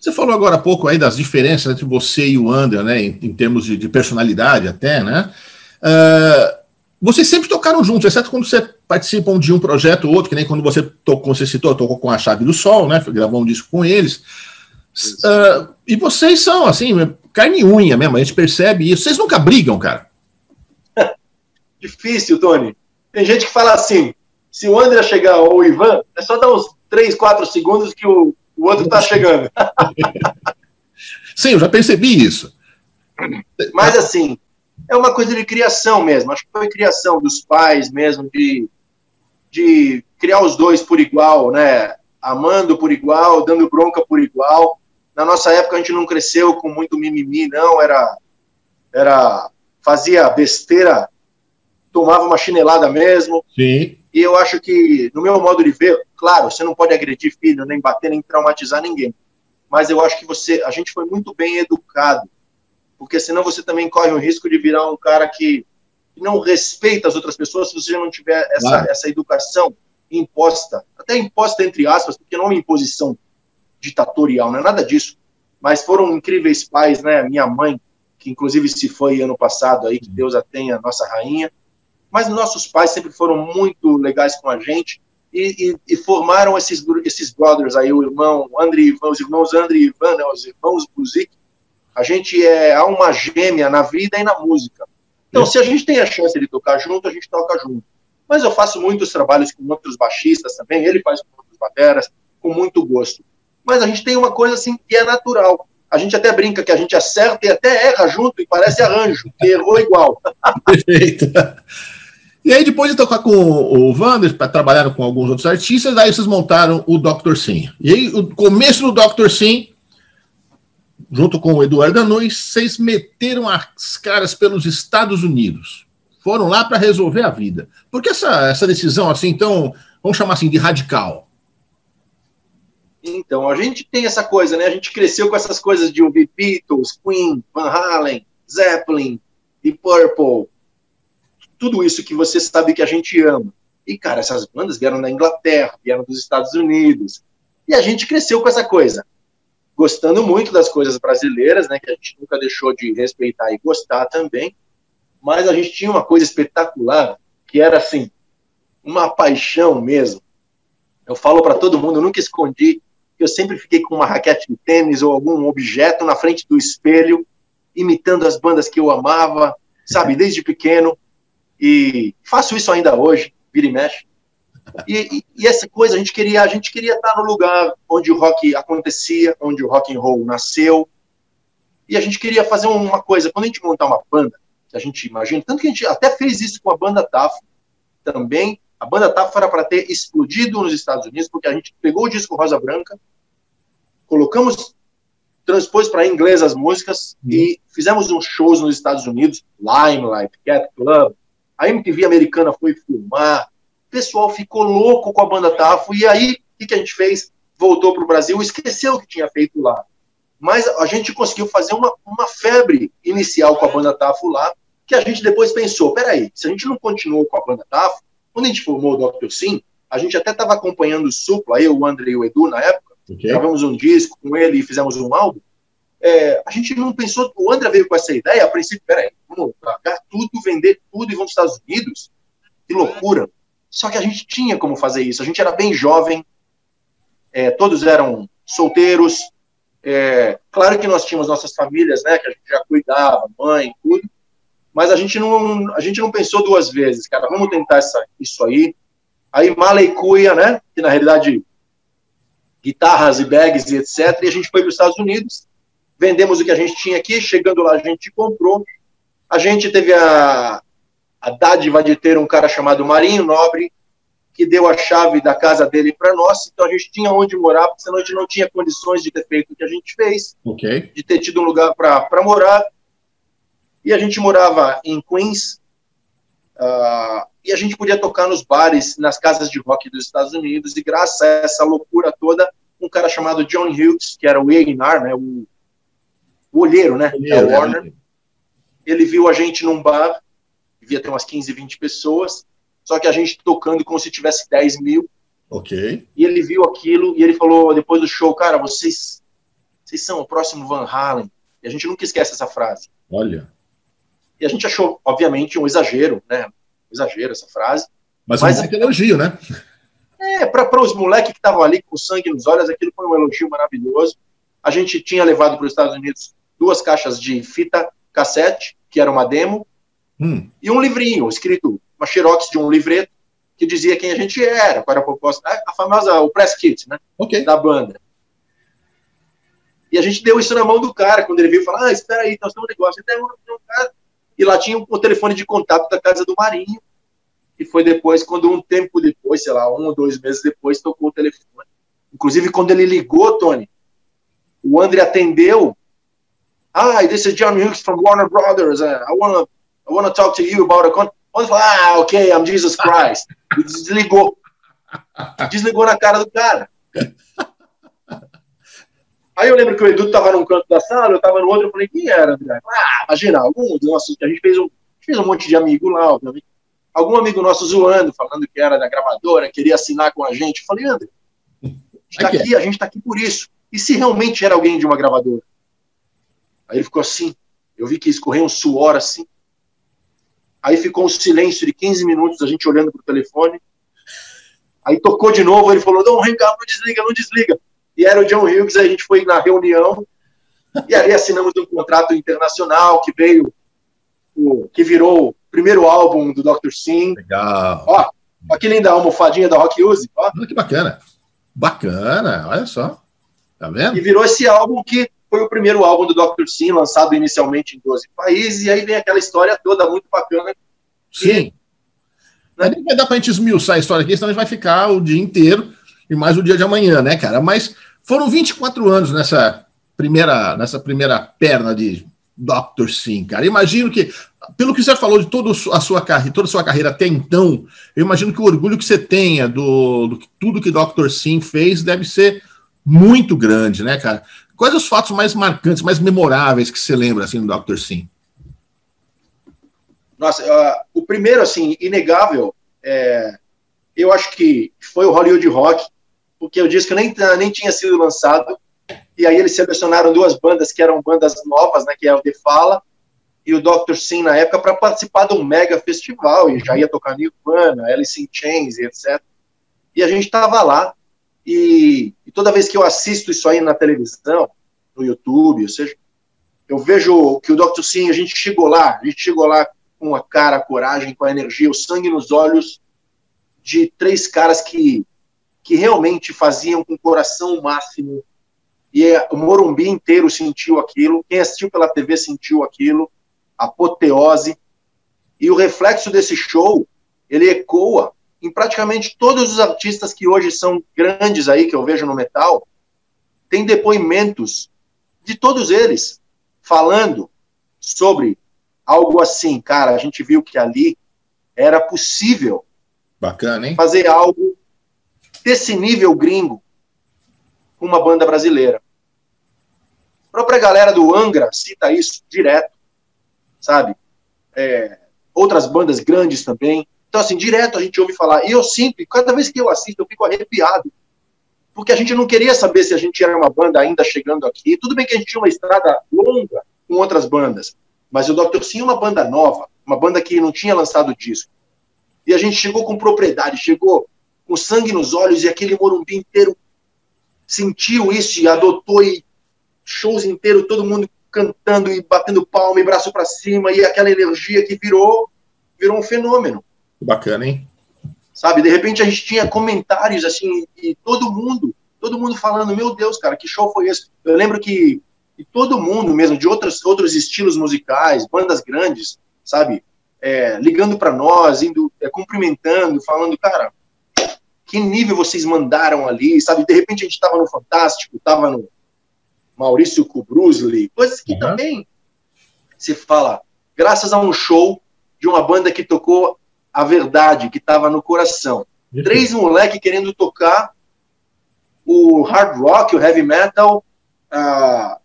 Você falou agora há pouco aí das diferenças entre você e o Ander, né, em, em termos de, de, personalidade até, né? Uh, vocês sempre tocaram juntos, exceto quando você participam de um projeto ou outro, que nem quando você tocou, você citou, tocou com a Chave do Sol, né? Gravou um disco com eles. Uh, e vocês são, assim, carne e unha mesmo, a gente percebe isso. Vocês nunca brigam, cara? Difícil, Tony. Tem gente que fala assim: se o André chegar ou o Ivan, é só dar uns 3, 4 segundos que o, o outro tá chegando. Sim, eu já percebi isso. Mas assim, é uma coisa de criação mesmo. Acho que foi criação dos pais mesmo, de, de criar os dois por igual, né? Amando por igual, dando bronca por igual. Na nossa época a gente não cresceu com muito mimimi, não. Era, era fazia besteira, tomava uma chinelada mesmo. Sim. E eu acho que, no meu modo de ver, claro, você não pode agredir filho, nem bater, nem traumatizar ninguém. Mas eu acho que você, a gente foi muito bem educado porque senão você também corre o risco de virar um cara que não respeita as outras pessoas se você não tiver essa, claro. essa educação imposta, até imposta entre aspas, porque não é uma imposição ditatorial, não é nada disso, mas foram incríveis pais, né, minha mãe, que inclusive se foi ano passado aí, que uhum. Deus a tenha, nossa rainha, mas nossos pais sempre foram muito legais com a gente, e, e, e, formaram esses, esses brothers aí, o irmão André Ivan, os irmãos André e Ivan, né, os irmãos Buzik, a gente é uma gêmea na vida e na música. Então, se a gente tem a chance de tocar junto, a gente toca junto. Mas eu faço muitos trabalhos com outros baixistas também, ele faz com outros bateras, com muito gosto. Mas a gente tem uma coisa assim que é natural. A gente até brinca que a gente acerta e até erra junto e parece arranjo, que errou igual. Perfeito. E aí, depois de tocar com o Wander, trabalharam com alguns outros artistas, aí vocês montaram o Dr. Sim. E aí, o começo do Dr. Sim junto com o Eduardo Anões, vocês meteram as caras pelos Estados Unidos. Foram lá para resolver a vida. Por que essa, essa decisão assim, então, vamos chamar assim, de radical? Então, a gente tem essa coisa, né? A gente cresceu com essas coisas de ouvir Beatles, Queen, Van Halen, Zeppelin e Purple. Tudo isso que você sabe que a gente ama. E, cara, essas bandas vieram da Inglaterra, vieram dos Estados Unidos. E a gente cresceu com essa coisa gostando muito das coisas brasileiras, né, que a gente nunca deixou de respeitar e gostar também, mas a gente tinha uma coisa espetacular, que era assim, uma paixão mesmo. Eu falo para todo mundo, eu nunca escondi eu sempre fiquei com uma raquete de tênis ou algum objeto na frente do espelho, imitando as bandas que eu amava, sabe, desde pequeno, e faço isso ainda hoje, vira e mexe. E, e, e, essa coisa a gente queria, a gente queria estar no lugar onde o rock acontecia, onde o rock and roll nasceu. E a gente queria fazer uma coisa, quando a gente montar uma banda, que a gente imagina, tanto que a gente até fez isso com a banda TAF também. A banda TAF era para ter explodido nos Estados Unidos, porque a gente pegou o disco Rosa Branca, colocamos, transpôs para inglês as músicas uhum. e fizemos uns shows nos Estados Unidos, Limelight, Cat Club. A MTV americana foi filmar, pessoal ficou louco com a banda Tafo, e aí, o que, que a gente fez? Voltou para o Brasil, esqueceu o que tinha feito lá. Mas a gente conseguiu fazer uma, uma febre inicial com a banda Tafo lá, que a gente depois pensou, peraí, se a gente não continuou com a banda Tafo, quando a gente formou o Dr. Sim, a gente até estava acompanhando o Supla, eu, o André e o Edu na época, okay. gravamos um disco com ele e fizemos um álbum, é, a gente não pensou, o André veio com essa ideia, a princípio, peraí, vamos pagar tudo, vender tudo e vamos para os Estados Unidos? Que loucura. Só que a gente tinha como fazer isso. A gente era bem jovem, é, todos eram solteiros. É, claro que nós tínhamos nossas famílias, né, que a gente já cuidava, mãe, tudo. Mas a gente não, a gente não pensou duas vezes, cara. Vamos tentar essa, isso aí. Aí Malecuia, né, que na realidade guitarras e bags e etc. E a gente foi para os Estados Unidos, vendemos o que a gente tinha aqui. Chegando lá, a gente comprou. A gente teve a, a dádiva de ter um cara chamado Marinho Nobre, que deu a chave da casa dele para nós, então a gente tinha onde morar, porque senão a gente não tinha condições de ter feito o que a gente fez, okay. de ter tido um lugar para morar. E a gente morava em Queens, uh, e a gente podia tocar nos bares, nas casas de rock dos Estados Unidos, e graças a essa loucura toda, um cara chamado John Hughes, que era o A&R, né, o, o olheiro, né, olheiro, da Warner, ele viu a gente num bar, devia ter umas 15, 20 pessoas, só que a gente tocando como se tivesse 10 mil. Ok. E ele viu aquilo e ele falou depois do show, cara, vocês, vocês são o próximo Van Halen. E a gente nunca esquece essa frase. Olha. E a gente achou, obviamente, um exagero, né? Um exagero essa frase. Mas, mas um elogio, né? É, para os moleques que estavam ali com sangue nos olhos, aquilo foi um elogio maravilhoso. A gente tinha levado para os Estados Unidos duas caixas de fita cassete, que era uma demo, Hum. E um livrinho escrito, uma xerox de um livreto, que dizia quem a gente era, qual era a proposta, a famosa, o press kit, né? Okay. Da banda. E a gente deu isso na mão do cara, quando ele veio falar, ah, espera aí, nós temos um negócio. Então, um cara, e lá tinha o telefone de contato da casa do Marinho. E foi depois, quando um tempo depois, sei lá, um ou dois meses depois, tocou o telefone. Inclusive, quando ele ligou, Tony, o André atendeu. Hi, this is John Hughes from Warner Brothers. Uh, I want to I wanna talk to you about a contract. Ah, ok, I'm Jesus Christ. E desligou. Desligou na cara do cara. Aí eu lembro que o Edu estava num canto da sala, eu estava no outro, eu falei, quem era, André? Ah, imagina, algum dos nossos, a gente fez um, fez um monte de amigo lá, obviamente. Algum amigo nosso zoando, falando que era da gravadora, queria assinar com a gente. Eu falei, André, a gente está aqui, a gente está aqui por isso. E se realmente era alguém de uma gravadora? Aí ele ficou assim, eu vi que escorreu um suor assim. Aí ficou um silêncio de 15 minutos, a gente olhando para o telefone. Aí tocou de novo, ele falou, não, up, não desliga, não desliga e era o John Hughes, a gente foi na reunião, e ali assinamos um contrato internacional que veio, que virou o primeiro álbum do Dr. Sim. Legal. Ó, ó que linda almofadinha da Rock Use. Ó. Olha que bacana. Bacana, olha só. Tá vendo? E virou esse álbum que foi o primeiro álbum do Dr. Sim, lançado inicialmente em 12 países, e aí vem aquela história toda muito bacana. Sim. Né? Nem vai dar pra gente esmiuçar a história aqui, senão a gente vai ficar o dia inteiro e mais o dia de amanhã, né, cara? Mas foram 24 anos nessa primeira, nessa primeira perna de Dr. Sim, cara. Imagino que, pelo que você falou de toda a sua carreira, toda a sua carreira até então, eu imagino que o orgulho que você tenha do, do tudo que Dr. Sim fez deve ser muito grande, né, cara? Quais os fatos mais marcantes, mais memoráveis que você lembra assim do Dr. Sim? Nossa, uh, o primeiro, assim, inegável, é, eu acho que foi o Hollywood Rock, porque o disco nem, nem tinha sido lançado, e aí eles selecionaram duas bandas que eram bandas novas, né, que é o The Fala e o Dr. Sim na época, para participar de um mega festival, e já ia tocar Nirvana, Alice in Chains etc. E a gente estava lá, e, e, toda vez que eu assisto isso aí na televisão, no YouTube, ou seja, eu vejo que o Dr. Sim, a gente chegou lá, a gente chegou lá com a cara, a coragem, com a energia, o sangue nos olhos de três caras que que realmente faziam com o coração máximo. E é, o Morumbi inteiro sentiu aquilo, quem assistiu pela TV sentiu aquilo, apoteose. E o reflexo desse show, ele ecoa em praticamente todos os artistas que hoje são grandes aí, que eu vejo no metal, tem depoimentos de todos eles falando sobre algo assim, cara, a gente viu que ali era possível Bacana, hein? fazer algo desse nível gringo com uma banda brasileira. A própria galera do Angra cita isso direto, sabe? É, outras bandas grandes também. Então, assim, direto a gente ouve falar. E eu sinto, cada vez que eu assisto, eu fico arrepiado. Porque a gente não queria saber se a gente era uma banda ainda chegando aqui. Tudo bem que a gente tinha uma estrada longa com outras bandas. Mas o Dr. Sim é uma banda nova, uma banda que não tinha lançado disco. E a gente chegou com propriedade, chegou com sangue nos olhos, e aquele Morumbi inteiro sentiu isso e adotou, e shows inteiro, todo mundo cantando e batendo palma e braço para cima, e aquela energia que virou, virou um fenômeno. Bacana, hein? Sabe, de repente a gente tinha comentários assim, e todo mundo, todo mundo falando, meu Deus, cara, que show foi esse? Eu lembro que, que todo mundo mesmo, de outros, outros estilos musicais, bandas grandes, sabe, é, ligando para nós, indo, é, cumprimentando, falando, cara, que nível vocês mandaram ali, sabe? De repente a gente estava no Fantástico, estava no Maurício Kubrusli, coisas que uhum. também se fala, graças a um show de uma banda que tocou a verdade, que estava no coração. Uhum. Três moleques querendo tocar o hard rock, o heavy metal, uh,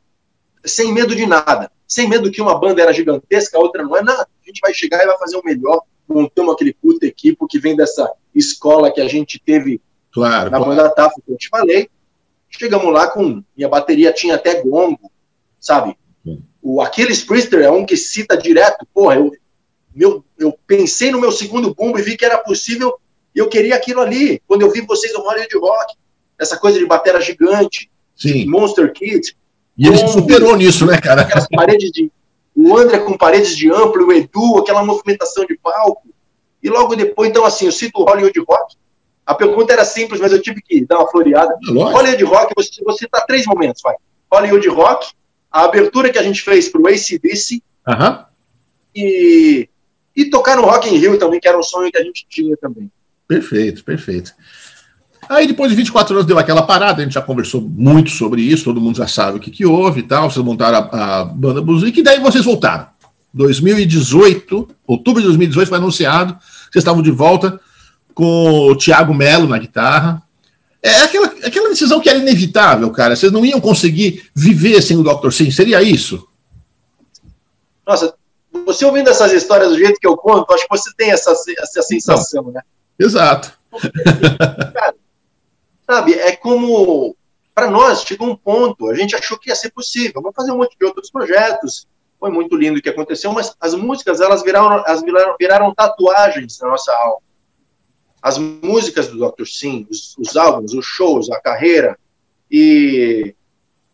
sem medo de nada. Sem medo que uma banda era gigantesca, a outra não é nada. A gente vai chegar e vai fazer o melhor montamos aquele puta equipe que vem dessa escola que a gente teve claro, na claro. banda TAF, que eu te falei. Chegamos lá com. Minha bateria tinha até gongo, sabe? O Aquiles Priester é um que cita direto. Porra, eu, meu, eu pensei no meu segundo bumbo e vi que era possível e eu queria aquilo ali. Quando eu vi vocês no Hollywood Rock, essa coisa de bateria gigante, Sim. Monster Kids. E ele se superou nisso, né, cara? Aquelas paredes de o André com paredes de amplo, o Edu, aquela movimentação de palco. E logo depois, então, assim, eu cito o Hollywood Rock. A pergunta era simples, mas eu tive que dar uma floreada. Lógico. Hollywood Rock, você, você citar três momentos, vai. Hollywood Rock, a abertura que a gente fez para o ACDC, uhum. E, e tocar no Rock in Rio também, que era um sonho que a gente tinha também. Perfeito, perfeito. Aí depois de 24 anos deu aquela parada, a gente já conversou muito sobre isso, todo mundo já sabe o que, que houve e tal. Vocês montaram a, a banda Buzik e daí vocês voltaram. 2018, outubro de 2018 foi anunciado, vocês estavam de volta com o Thiago Melo na guitarra. É aquela, aquela decisão que era inevitável, cara. Vocês não iam conseguir viver sem o Dr. Sim, seria isso? Nossa, você ouvindo essas histórias do jeito que eu conto, acho que você tem essa, essa sensação, não. né? Exato. Cara, sabe, é como para nós chegou um ponto, a gente achou que ia ser possível, vamos fazer um monte de outros projetos. Foi muito lindo o que aconteceu, mas as músicas elas viraram, elas viraram, viraram tatuagens na nossa alma. As músicas do Dr. Sim, os, os álbuns, os shows, a carreira, e,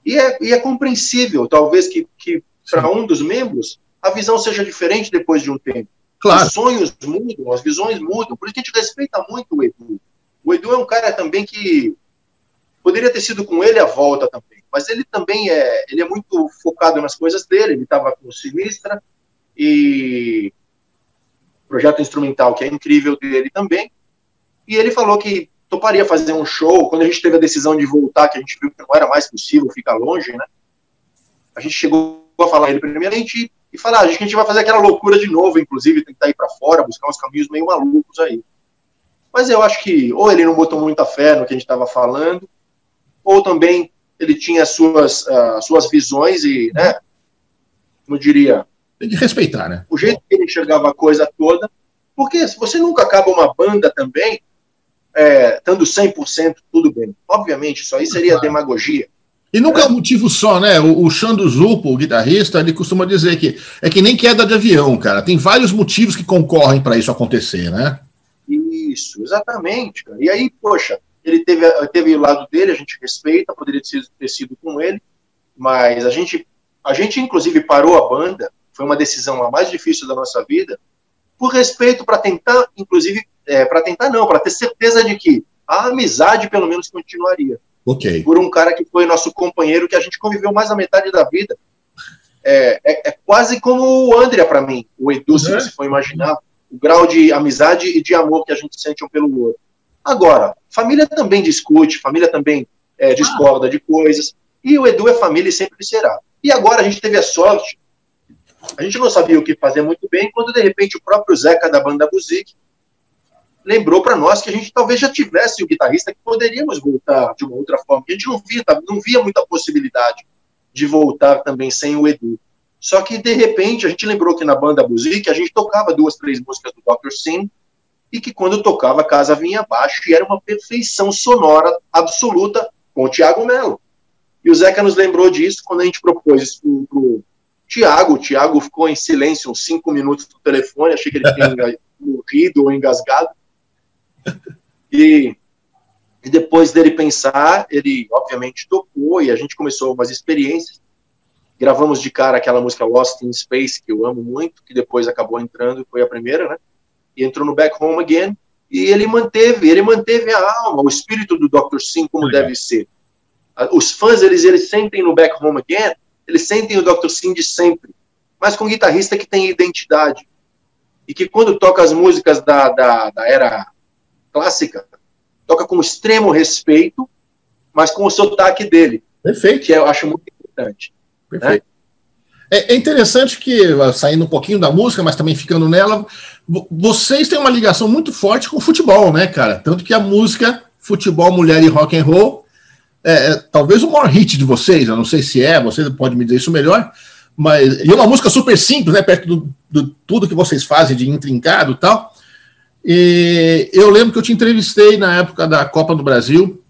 e, é, e é compreensível, talvez, que, que para um dos membros a visão seja diferente depois de um tempo. Claro. Os sonhos mudam, as visões mudam, por isso que a gente respeita muito o Edu. O Edu é um cara também que poderia ter sido com ele a volta também, mas ele também é, ele é muito focado nas coisas dele, ele estava com Sinistra e projeto instrumental que é incrível dele também, e ele falou que toparia fazer um show, quando a gente teve a decisão de voltar, que a gente viu que não era mais possível ficar longe, né, a gente chegou a falar ele primeiramente e falar, ah, a gente vai fazer aquela loucura de novo, inclusive tentar ir para fora, buscar uns caminhos meio malucos aí. Mas eu acho que ou ele não botou muita fé no que a gente estava falando, ou também ele tinha as suas, uh, suas visões e, né, como diria... Tem que respeitar, né? O jeito que ele enxergava a coisa toda, porque se você nunca acaba uma banda também, é, estando 100% tudo bem. Obviamente, isso aí seria claro. demagogia. E nunca é um motivo só, né? O, o Xando Zupo, o guitarrista, ele costuma dizer que é que nem queda de avião, cara. Tem vários motivos que concorrem para isso acontecer, né? Isso, exatamente. Cara. E aí, poxa, ele teve, teve o lado dele, a gente respeita, poderia ter sido, com ele, mas a gente, a gente inclusive parou a banda, foi uma decisão a mais difícil da nossa vida, por respeito para tentar, inclusive, é, para tentar não, para ter certeza de que a amizade pelo menos continuaria. Ok. Por um cara que foi nosso companheiro, que a gente conviveu mais a metade da vida. É, é, é quase como o Andrea para mim, o Edu, uhum. se você for imaginar, o grau de amizade e de amor que a gente sente um pelo outro. Agora, família também discute, família também é, discorda ah. de coisas, e o Edu é família e sempre será. E agora a gente teve a sorte, a gente não sabia o que fazer muito bem, quando de repente o próprio Zeca da banda Buzik lembrou para nós que a gente talvez já tivesse o guitarrista que poderíamos voltar de uma outra forma. A gente não via, não via muita possibilidade de voltar também sem o Edu. Só que, de repente, a gente lembrou que na banda Buzik a gente tocava duas, três músicas do Dr. Sim, e que quando tocava a casa vinha abaixo, e era uma perfeição sonora absoluta com o Tiago Melo. E o Zeca nos lembrou disso quando a gente propôs isso para o Tiago. O Tiago ficou em silêncio uns cinco minutos no telefone, achei que ele tinha morrido ou engasgado. E, e depois dele pensar, ele obviamente tocou e a gente começou umas experiências. Gravamos de cara aquela música Lost in Space, que eu amo muito, que depois acabou entrando, foi a primeira, né? E entrou no Back Home Again. E ele manteve, ele manteve a alma, o espírito do Dr. Sim como deve ser. Os fãs, eles, eles sentem no Back Home Again, eles sentem o Dr. Sim de sempre, mas com um guitarrista que tem identidade. E que quando toca as músicas da, da, da era clássica, toca com extremo respeito, mas com o sotaque dele. Perfeito. Que eu acho muito importante. Né? Perfeito. Né? É interessante que, saindo um pouquinho da música, mas também ficando nela, vocês têm uma ligação muito forte com o futebol, né, cara? Tanto que a música Futebol, Mulher e Rock and Roll é, é talvez o maior hit de vocês, eu não sei se é, você pode me dizer isso melhor, mas e é uma música super simples, né, perto do, do tudo que vocês fazem de intrincado e tal, e eu lembro que eu te entrevistei na época da Copa do Brasil,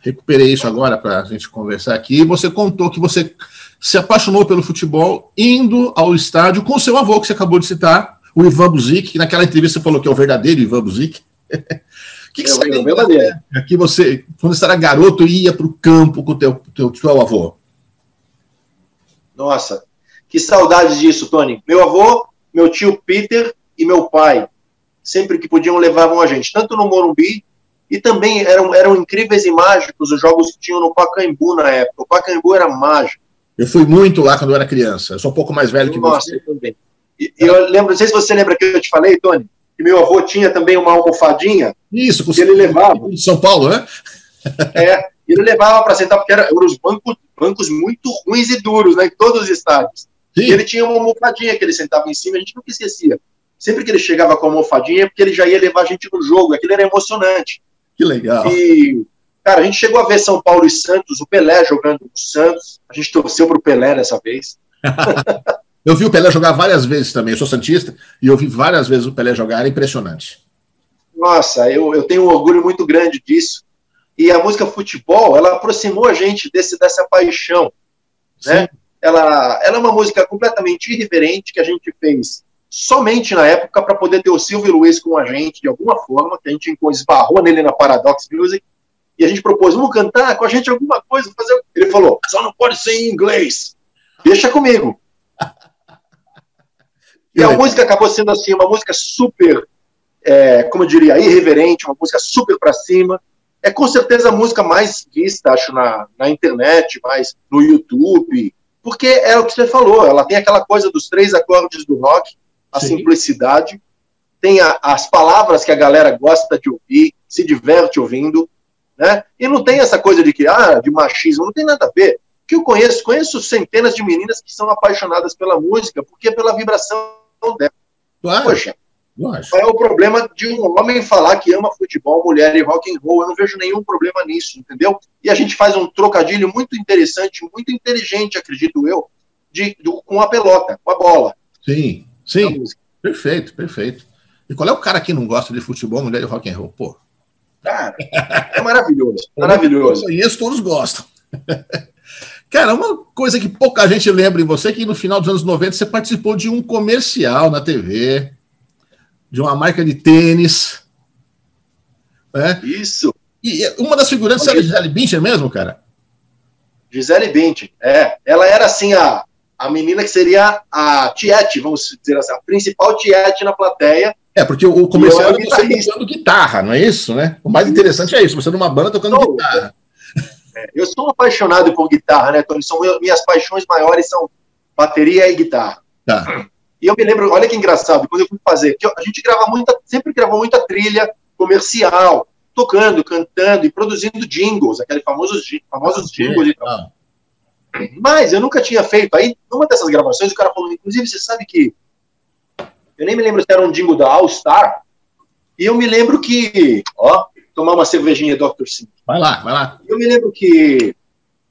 recuperei isso agora para a gente conversar aqui, e você contou que você se apaixonou pelo futebol indo ao estádio com seu avô, que você acabou de citar, o Ivan Buzik, que naquela entrevista você falou que é o verdadeiro Ivan Buzik. O que, que você lembra que você, quando você era garoto, ia para o campo com o teu, teu, teu avô? Nossa, que saudade disso, Tony. Meu avô, meu tio Peter e meu pai sempre que podiam levavam a gente, tanto no Morumbi e também eram, eram incríveis e mágicos os jogos que tinham no Pacaembu na época. O Pacaembu era mágico. Eu fui muito lá quando eu era criança. Eu sou um pouco mais velho que Nossa, você. Eu também. E, eu lembro, não sei se você lembra que eu te falei, Tony, que meu avô tinha também uma almofadinha. Isso, que ele levava. De São Paulo, né? É, ele levava para sentar, porque eram os bancos, bancos muito ruins e duros, né, em todos os estádios. Sim. E ele tinha uma almofadinha que ele sentava em cima, a gente nunca esquecia. Sempre que ele chegava com a almofadinha, é porque ele já ia levar a gente no jogo, aquilo era emocionante. Que legal. E, cara, a gente chegou a ver São Paulo e Santos, o Pelé jogando no Santos, a gente torceu pro Pelé dessa vez. eu vi o Pelé jogar várias vezes também, eu sou Santista, e eu vi várias vezes o Pelé jogar, era impressionante. Nossa, eu, eu tenho um orgulho muito grande disso. E a música futebol, ela aproximou a gente desse, dessa paixão, né? Ela, ela é uma música completamente irreverente que a gente fez somente na época para poder ter o Silvio Luiz com a gente de alguma forma, que a gente esbarrou nele na Paradox Music, e a gente propôs, vamos cantar com a gente alguma coisa, fazer. Ele falou, só não pode ser em inglês. Deixa comigo. e a música acabou sendo assim, uma música super, é, como eu diria, irreverente, uma música super para cima. É com certeza a música mais vista, acho, na, na internet, mais no YouTube, porque é o que você falou, ela tem aquela coisa dos três acordes do rock, a Sim. simplicidade, tem a, as palavras que a galera gosta de ouvir, se diverte ouvindo, né? E não tem essa coisa de que, ah, de machismo, não tem nada a ver. Que eu conheço, conheço centenas de meninas que são apaixonadas pela música, porque é pela vibração dela. Claro. Poxa, Lógico. qual é o problema de um homem falar que ama futebol, mulher e rock and roll? Eu não vejo nenhum problema nisso, entendeu? E a gente faz um trocadilho muito interessante, muito inteligente, acredito eu, de, do, com a pelota, com a bola. Sim. Sim, perfeito, perfeito. E qual é o cara que não gosta de futebol, mulher e rock and roll? Pô. Cara, é maravilhoso, maravilhoso. Isso todos gostam. Cara, uma coisa que pouca gente lembra em você é que no final dos anos 90 você participou de um comercial na TV, de uma marca de tênis. Né? Isso. E uma das figurantes era Gisele Bündchen mesmo, cara? Gisele Bündchen, é. Ela era assim a, a menina que seria a Tiete, vamos dizer assim, a principal Tiete na plateia. É, porque o comercial é você tocando guitarra, não é isso, né? O mais interessante é isso, você numa banda tocando guitarra. É, eu sou apaixonado por guitarra, né, Tony? São minhas paixões maiores são bateria e guitarra. Tá. E eu me lembro, olha que engraçado, quando eu fui fazer, que a gente grava muita, sempre gravou muita trilha comercial, tocando, cantando e produzindo jingles, aqueles famosos, famosos jingles e tal. Ah. Mas eu nunca tinha feito. Aí, numa dessas gravações, o cara falou, inclusive, você sabe que. Eu nem me lembro se era um jingle da All Star. E eu me lembro que. Ó, tomar uma cervejinha Dr. Sim. Vai lá, vai lá. Eu me lembro que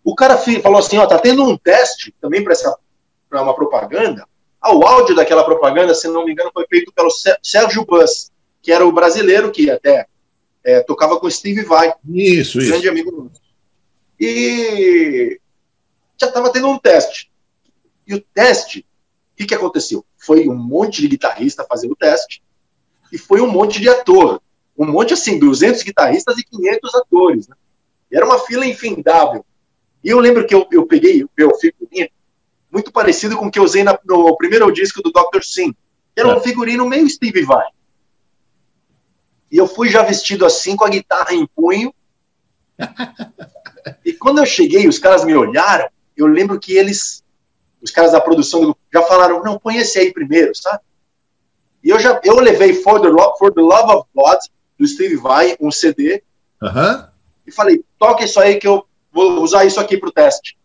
o cara falou assim: ó, tá tendo um teste também para essa pra uma propaganda. Ah, o áudio daquela propaganda, se não me engano, foi feito pelo Sérgio Bus, que era o brasileiro que até é, tocava com Steve Vai. Isso, isso. Grande amigo nosso. E já estava tendo um teste. E o teste, o que, que aconteceu? Foi um monte de guitarrista fazendo o teste e foi um monte de ator. Um monte, assim, 200 guitarristas e 500 atores. Né? E era uma fila infindável. E eu lembro que eu, eu peguei o meu figurino muito parecido com o que eu usei na, no primeiro disco do Dr. Sim. Era um é. figurino meio Steve Vai. E eu fui já vestido assim, com a guitarra em punho. e quando eu cheguei, os caras me olharam eu lembro que eles, os caras da produção, já falaram, não, põe esse aí primeiro, sabe? E eu já, eu levei For the, For the Love of God, do Steve Vai, um CD, uhum. e falei, toca isso aí que eu vou usar isso aqui pro teste.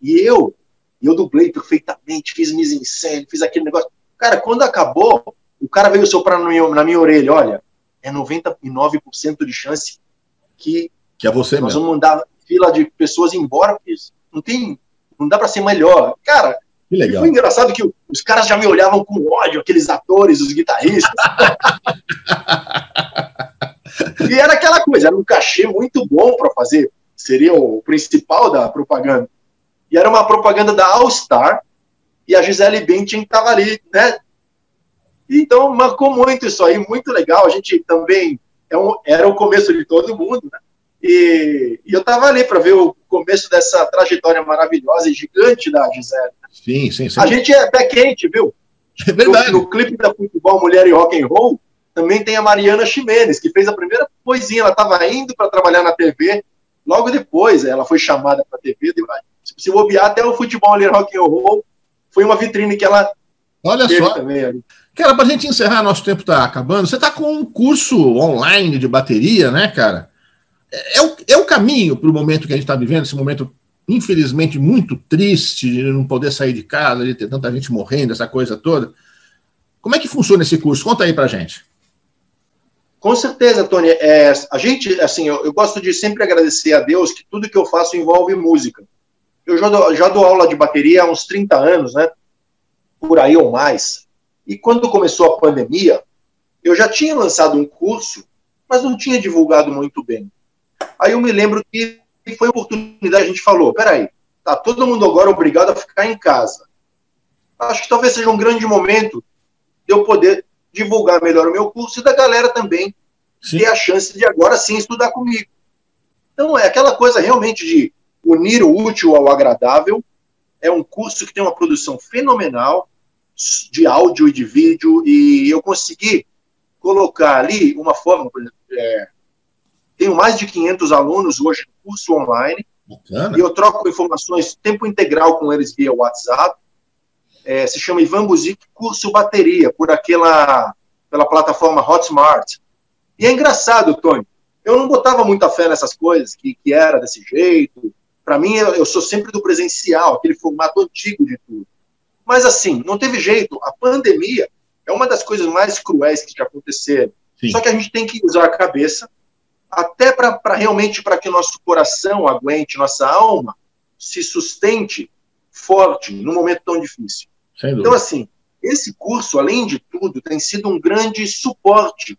E eu, eu dublei perfeitamente, fiz mise-en-scène, fiz aquele negócio. Cara, quando acabou, o cara veio soprar na minha, na minha orelha, olha, é 99% de chance que, que é você nós mesmo. vamos mandar fila de pessoas embora, porque não tem não dá para ser melhor. Cara, que legal. foi engraçado que os caras já me olhavam com ódio, aqueles atores, os guitarristas. e era aquela coisa, era um cachê muito bom para fazer, seria o principal da propaganda. E era uma propaganda da All Star, e a Gisele Bündchen estava ali, né? Então, marcou muito isso aí, muito legal. A gente também, é um, era o começo de todo mundo, né? E, e eu estava ali para ver o começo dessa trajetória maravilhosa e gigante da Gisele. Sim, sim, sim. A gente é pé quente, viu? É verdade. No, no clipe da Futebol Mulher e Rock and Roll, também tem a Mariana Ximenes, que fez a primeira coisinha. Ela estava indo para trabalhar na TV, logo depois ela foi chamada para a TV. Se bobear até o Futebol Mulher Rock and Roll, foi uma vitrine que ela Olha só. Também, cara, para a gente encerrar, nosso tempo está acabando. Você está com um curso online de bateria, né, cara? É, é o, é o caminho para o momento que a gente está vivendo, esse momento, infelizmente, muito triste, de não poder sair de casa, de ter tanta gente morrendo, essa coisa toda. Como é que funciona esse curso? Conta aí para gente. Com certeza, Tony. É, a gente, assim, eu, eu, gosto de sempre agradecer a Deus que tudo que eu faço envolve música. Eu já dou, já dou aula de bateria há uns 30 anos, né? Por aí ou mais. E quando começou a pandemia, eu já tinha lançado um curso, mas não tinha divulgado muito bem. Aí eu me lembro que foi oportunidade, a gente falou, peraí, tá todo mundo agora obrigado a ficar em casa. Acho que talvez seja um grande momento de eu poder divulgar melhor o meu curso e da galera também sim. ter a chance de agora sim estudar comigo. Então é aquela coisa realmente de unir o útil ao agradável. É um curso que tem uma produção fenomenal de áudio e de vídeo e eu consegui colocar ali uma forma, por exemplo, é, tenho mais de 500 alunos hoje no curso online Bacana. e eu troco informações tempo integral com eles via WhatsApp é, se chama Ivan Buzik Curso Bateria, por aquela pela plataforma Hotmart. E é engraçado, Tony, eu não botava muita fé nessas coisas, que, que era desse jeito. Para mim, eu, eu, sou sempre do presencial, aquele formato antigo de tudo. Mas assim, não teve jeito. A pandemia é uma das coisas mais cruéis que já aconteceram. Sim. Só que a gente tem que usar a cabeça até para realmente para que nosso coração aguente, nossa alma se sustente forte num momento tão difícil. Então, assim, esse curso, além de tudo, tem sido um grande suporte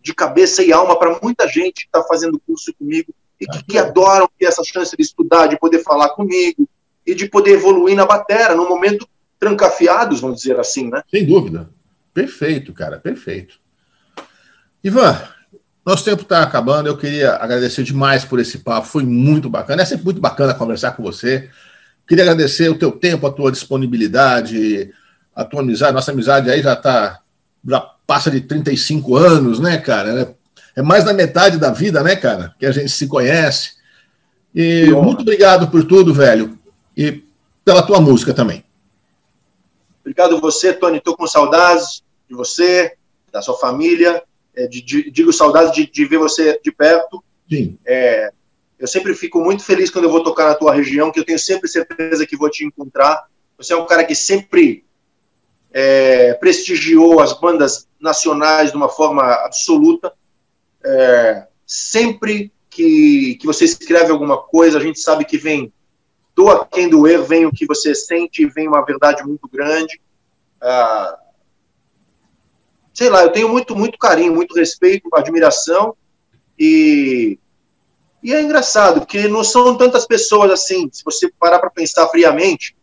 de cabeça e alma para muita gente que está fazendo curso comigo e que, que adoram ter essa chance de estudar, de poder falar comigo e de poder evoluir na bateria, num momento trancafiados, vamos dizer assim, né? Sem dúvida. Perfeito, cara, perfeito. Ivan, nosso tempo está acabando. Eu queria agradecer demais por esse papo. Foi muito bacana. É sempre muito bacana conversar com você. Queria agradecer o teu tempo, a tua disponibilidade, a tua amizade. Nossa amizade aí já tá, já passa de 35 anos, né, cara? É mais da metade da vida, né, cara? Que a gente se conhece. E muito obrigado por tudo, velho. E pela tua música também. Obrigado você, Tony. Estou com saudades de você, da sua família. É, de, de, digo saudades de, de, ver você de perto. Sim. É, eu sempre fico muito feliz quando eu vou tocar na tua região, que eu tenho sempre certeza que vou te encontrar. Você é um cara que sempre é, prestigiou as bandas nacionais de uma forma absoluta. É, sempre que, que você escreve alguma coisa, a gente sabe que vem doa quem doer, vem o que você sente, vem uma verdade muito grande. Ah, sei lá, eu tenho muito, muito carinho, muito respeito, admiração e e é engraçado, porque não são tantas pessoas assim, se você parar para pensar friamente,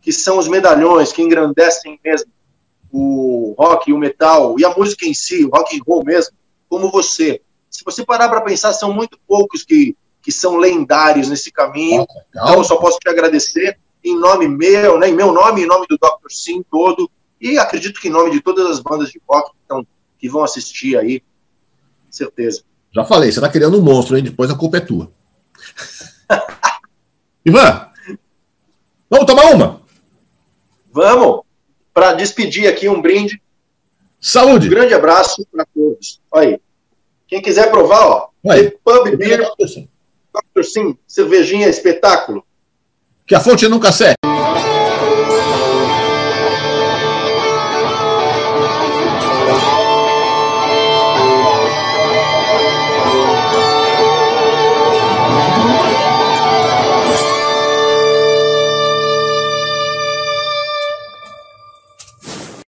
que são os medalhões que engrandecem mesmo o rock, o metal e a música em si, o rock and roll mesmo, como você. Se você parar para pensar, são muito poucos que, que são lendários nesse caminho. Então, eu só posso te agradecer em nome meu, né, em meu nome, em nome do Dr. Sim todo, e acredito que em nome de todas as bandas de rock que, estão, que vão assistir aí, certeza. Já falei, você tá criando um monstro, hein? Depois a culpa é tua. Ivan, vamos tomar uma? Vamos. Para despedir aqui, um brinde. Saúde. Um grande abraço para todos. Aí. Quem quiser provar, ó. Aí. Pub Beer. Dr. Sim, cervejinha, espetáculo. Que a fonte nunca seca.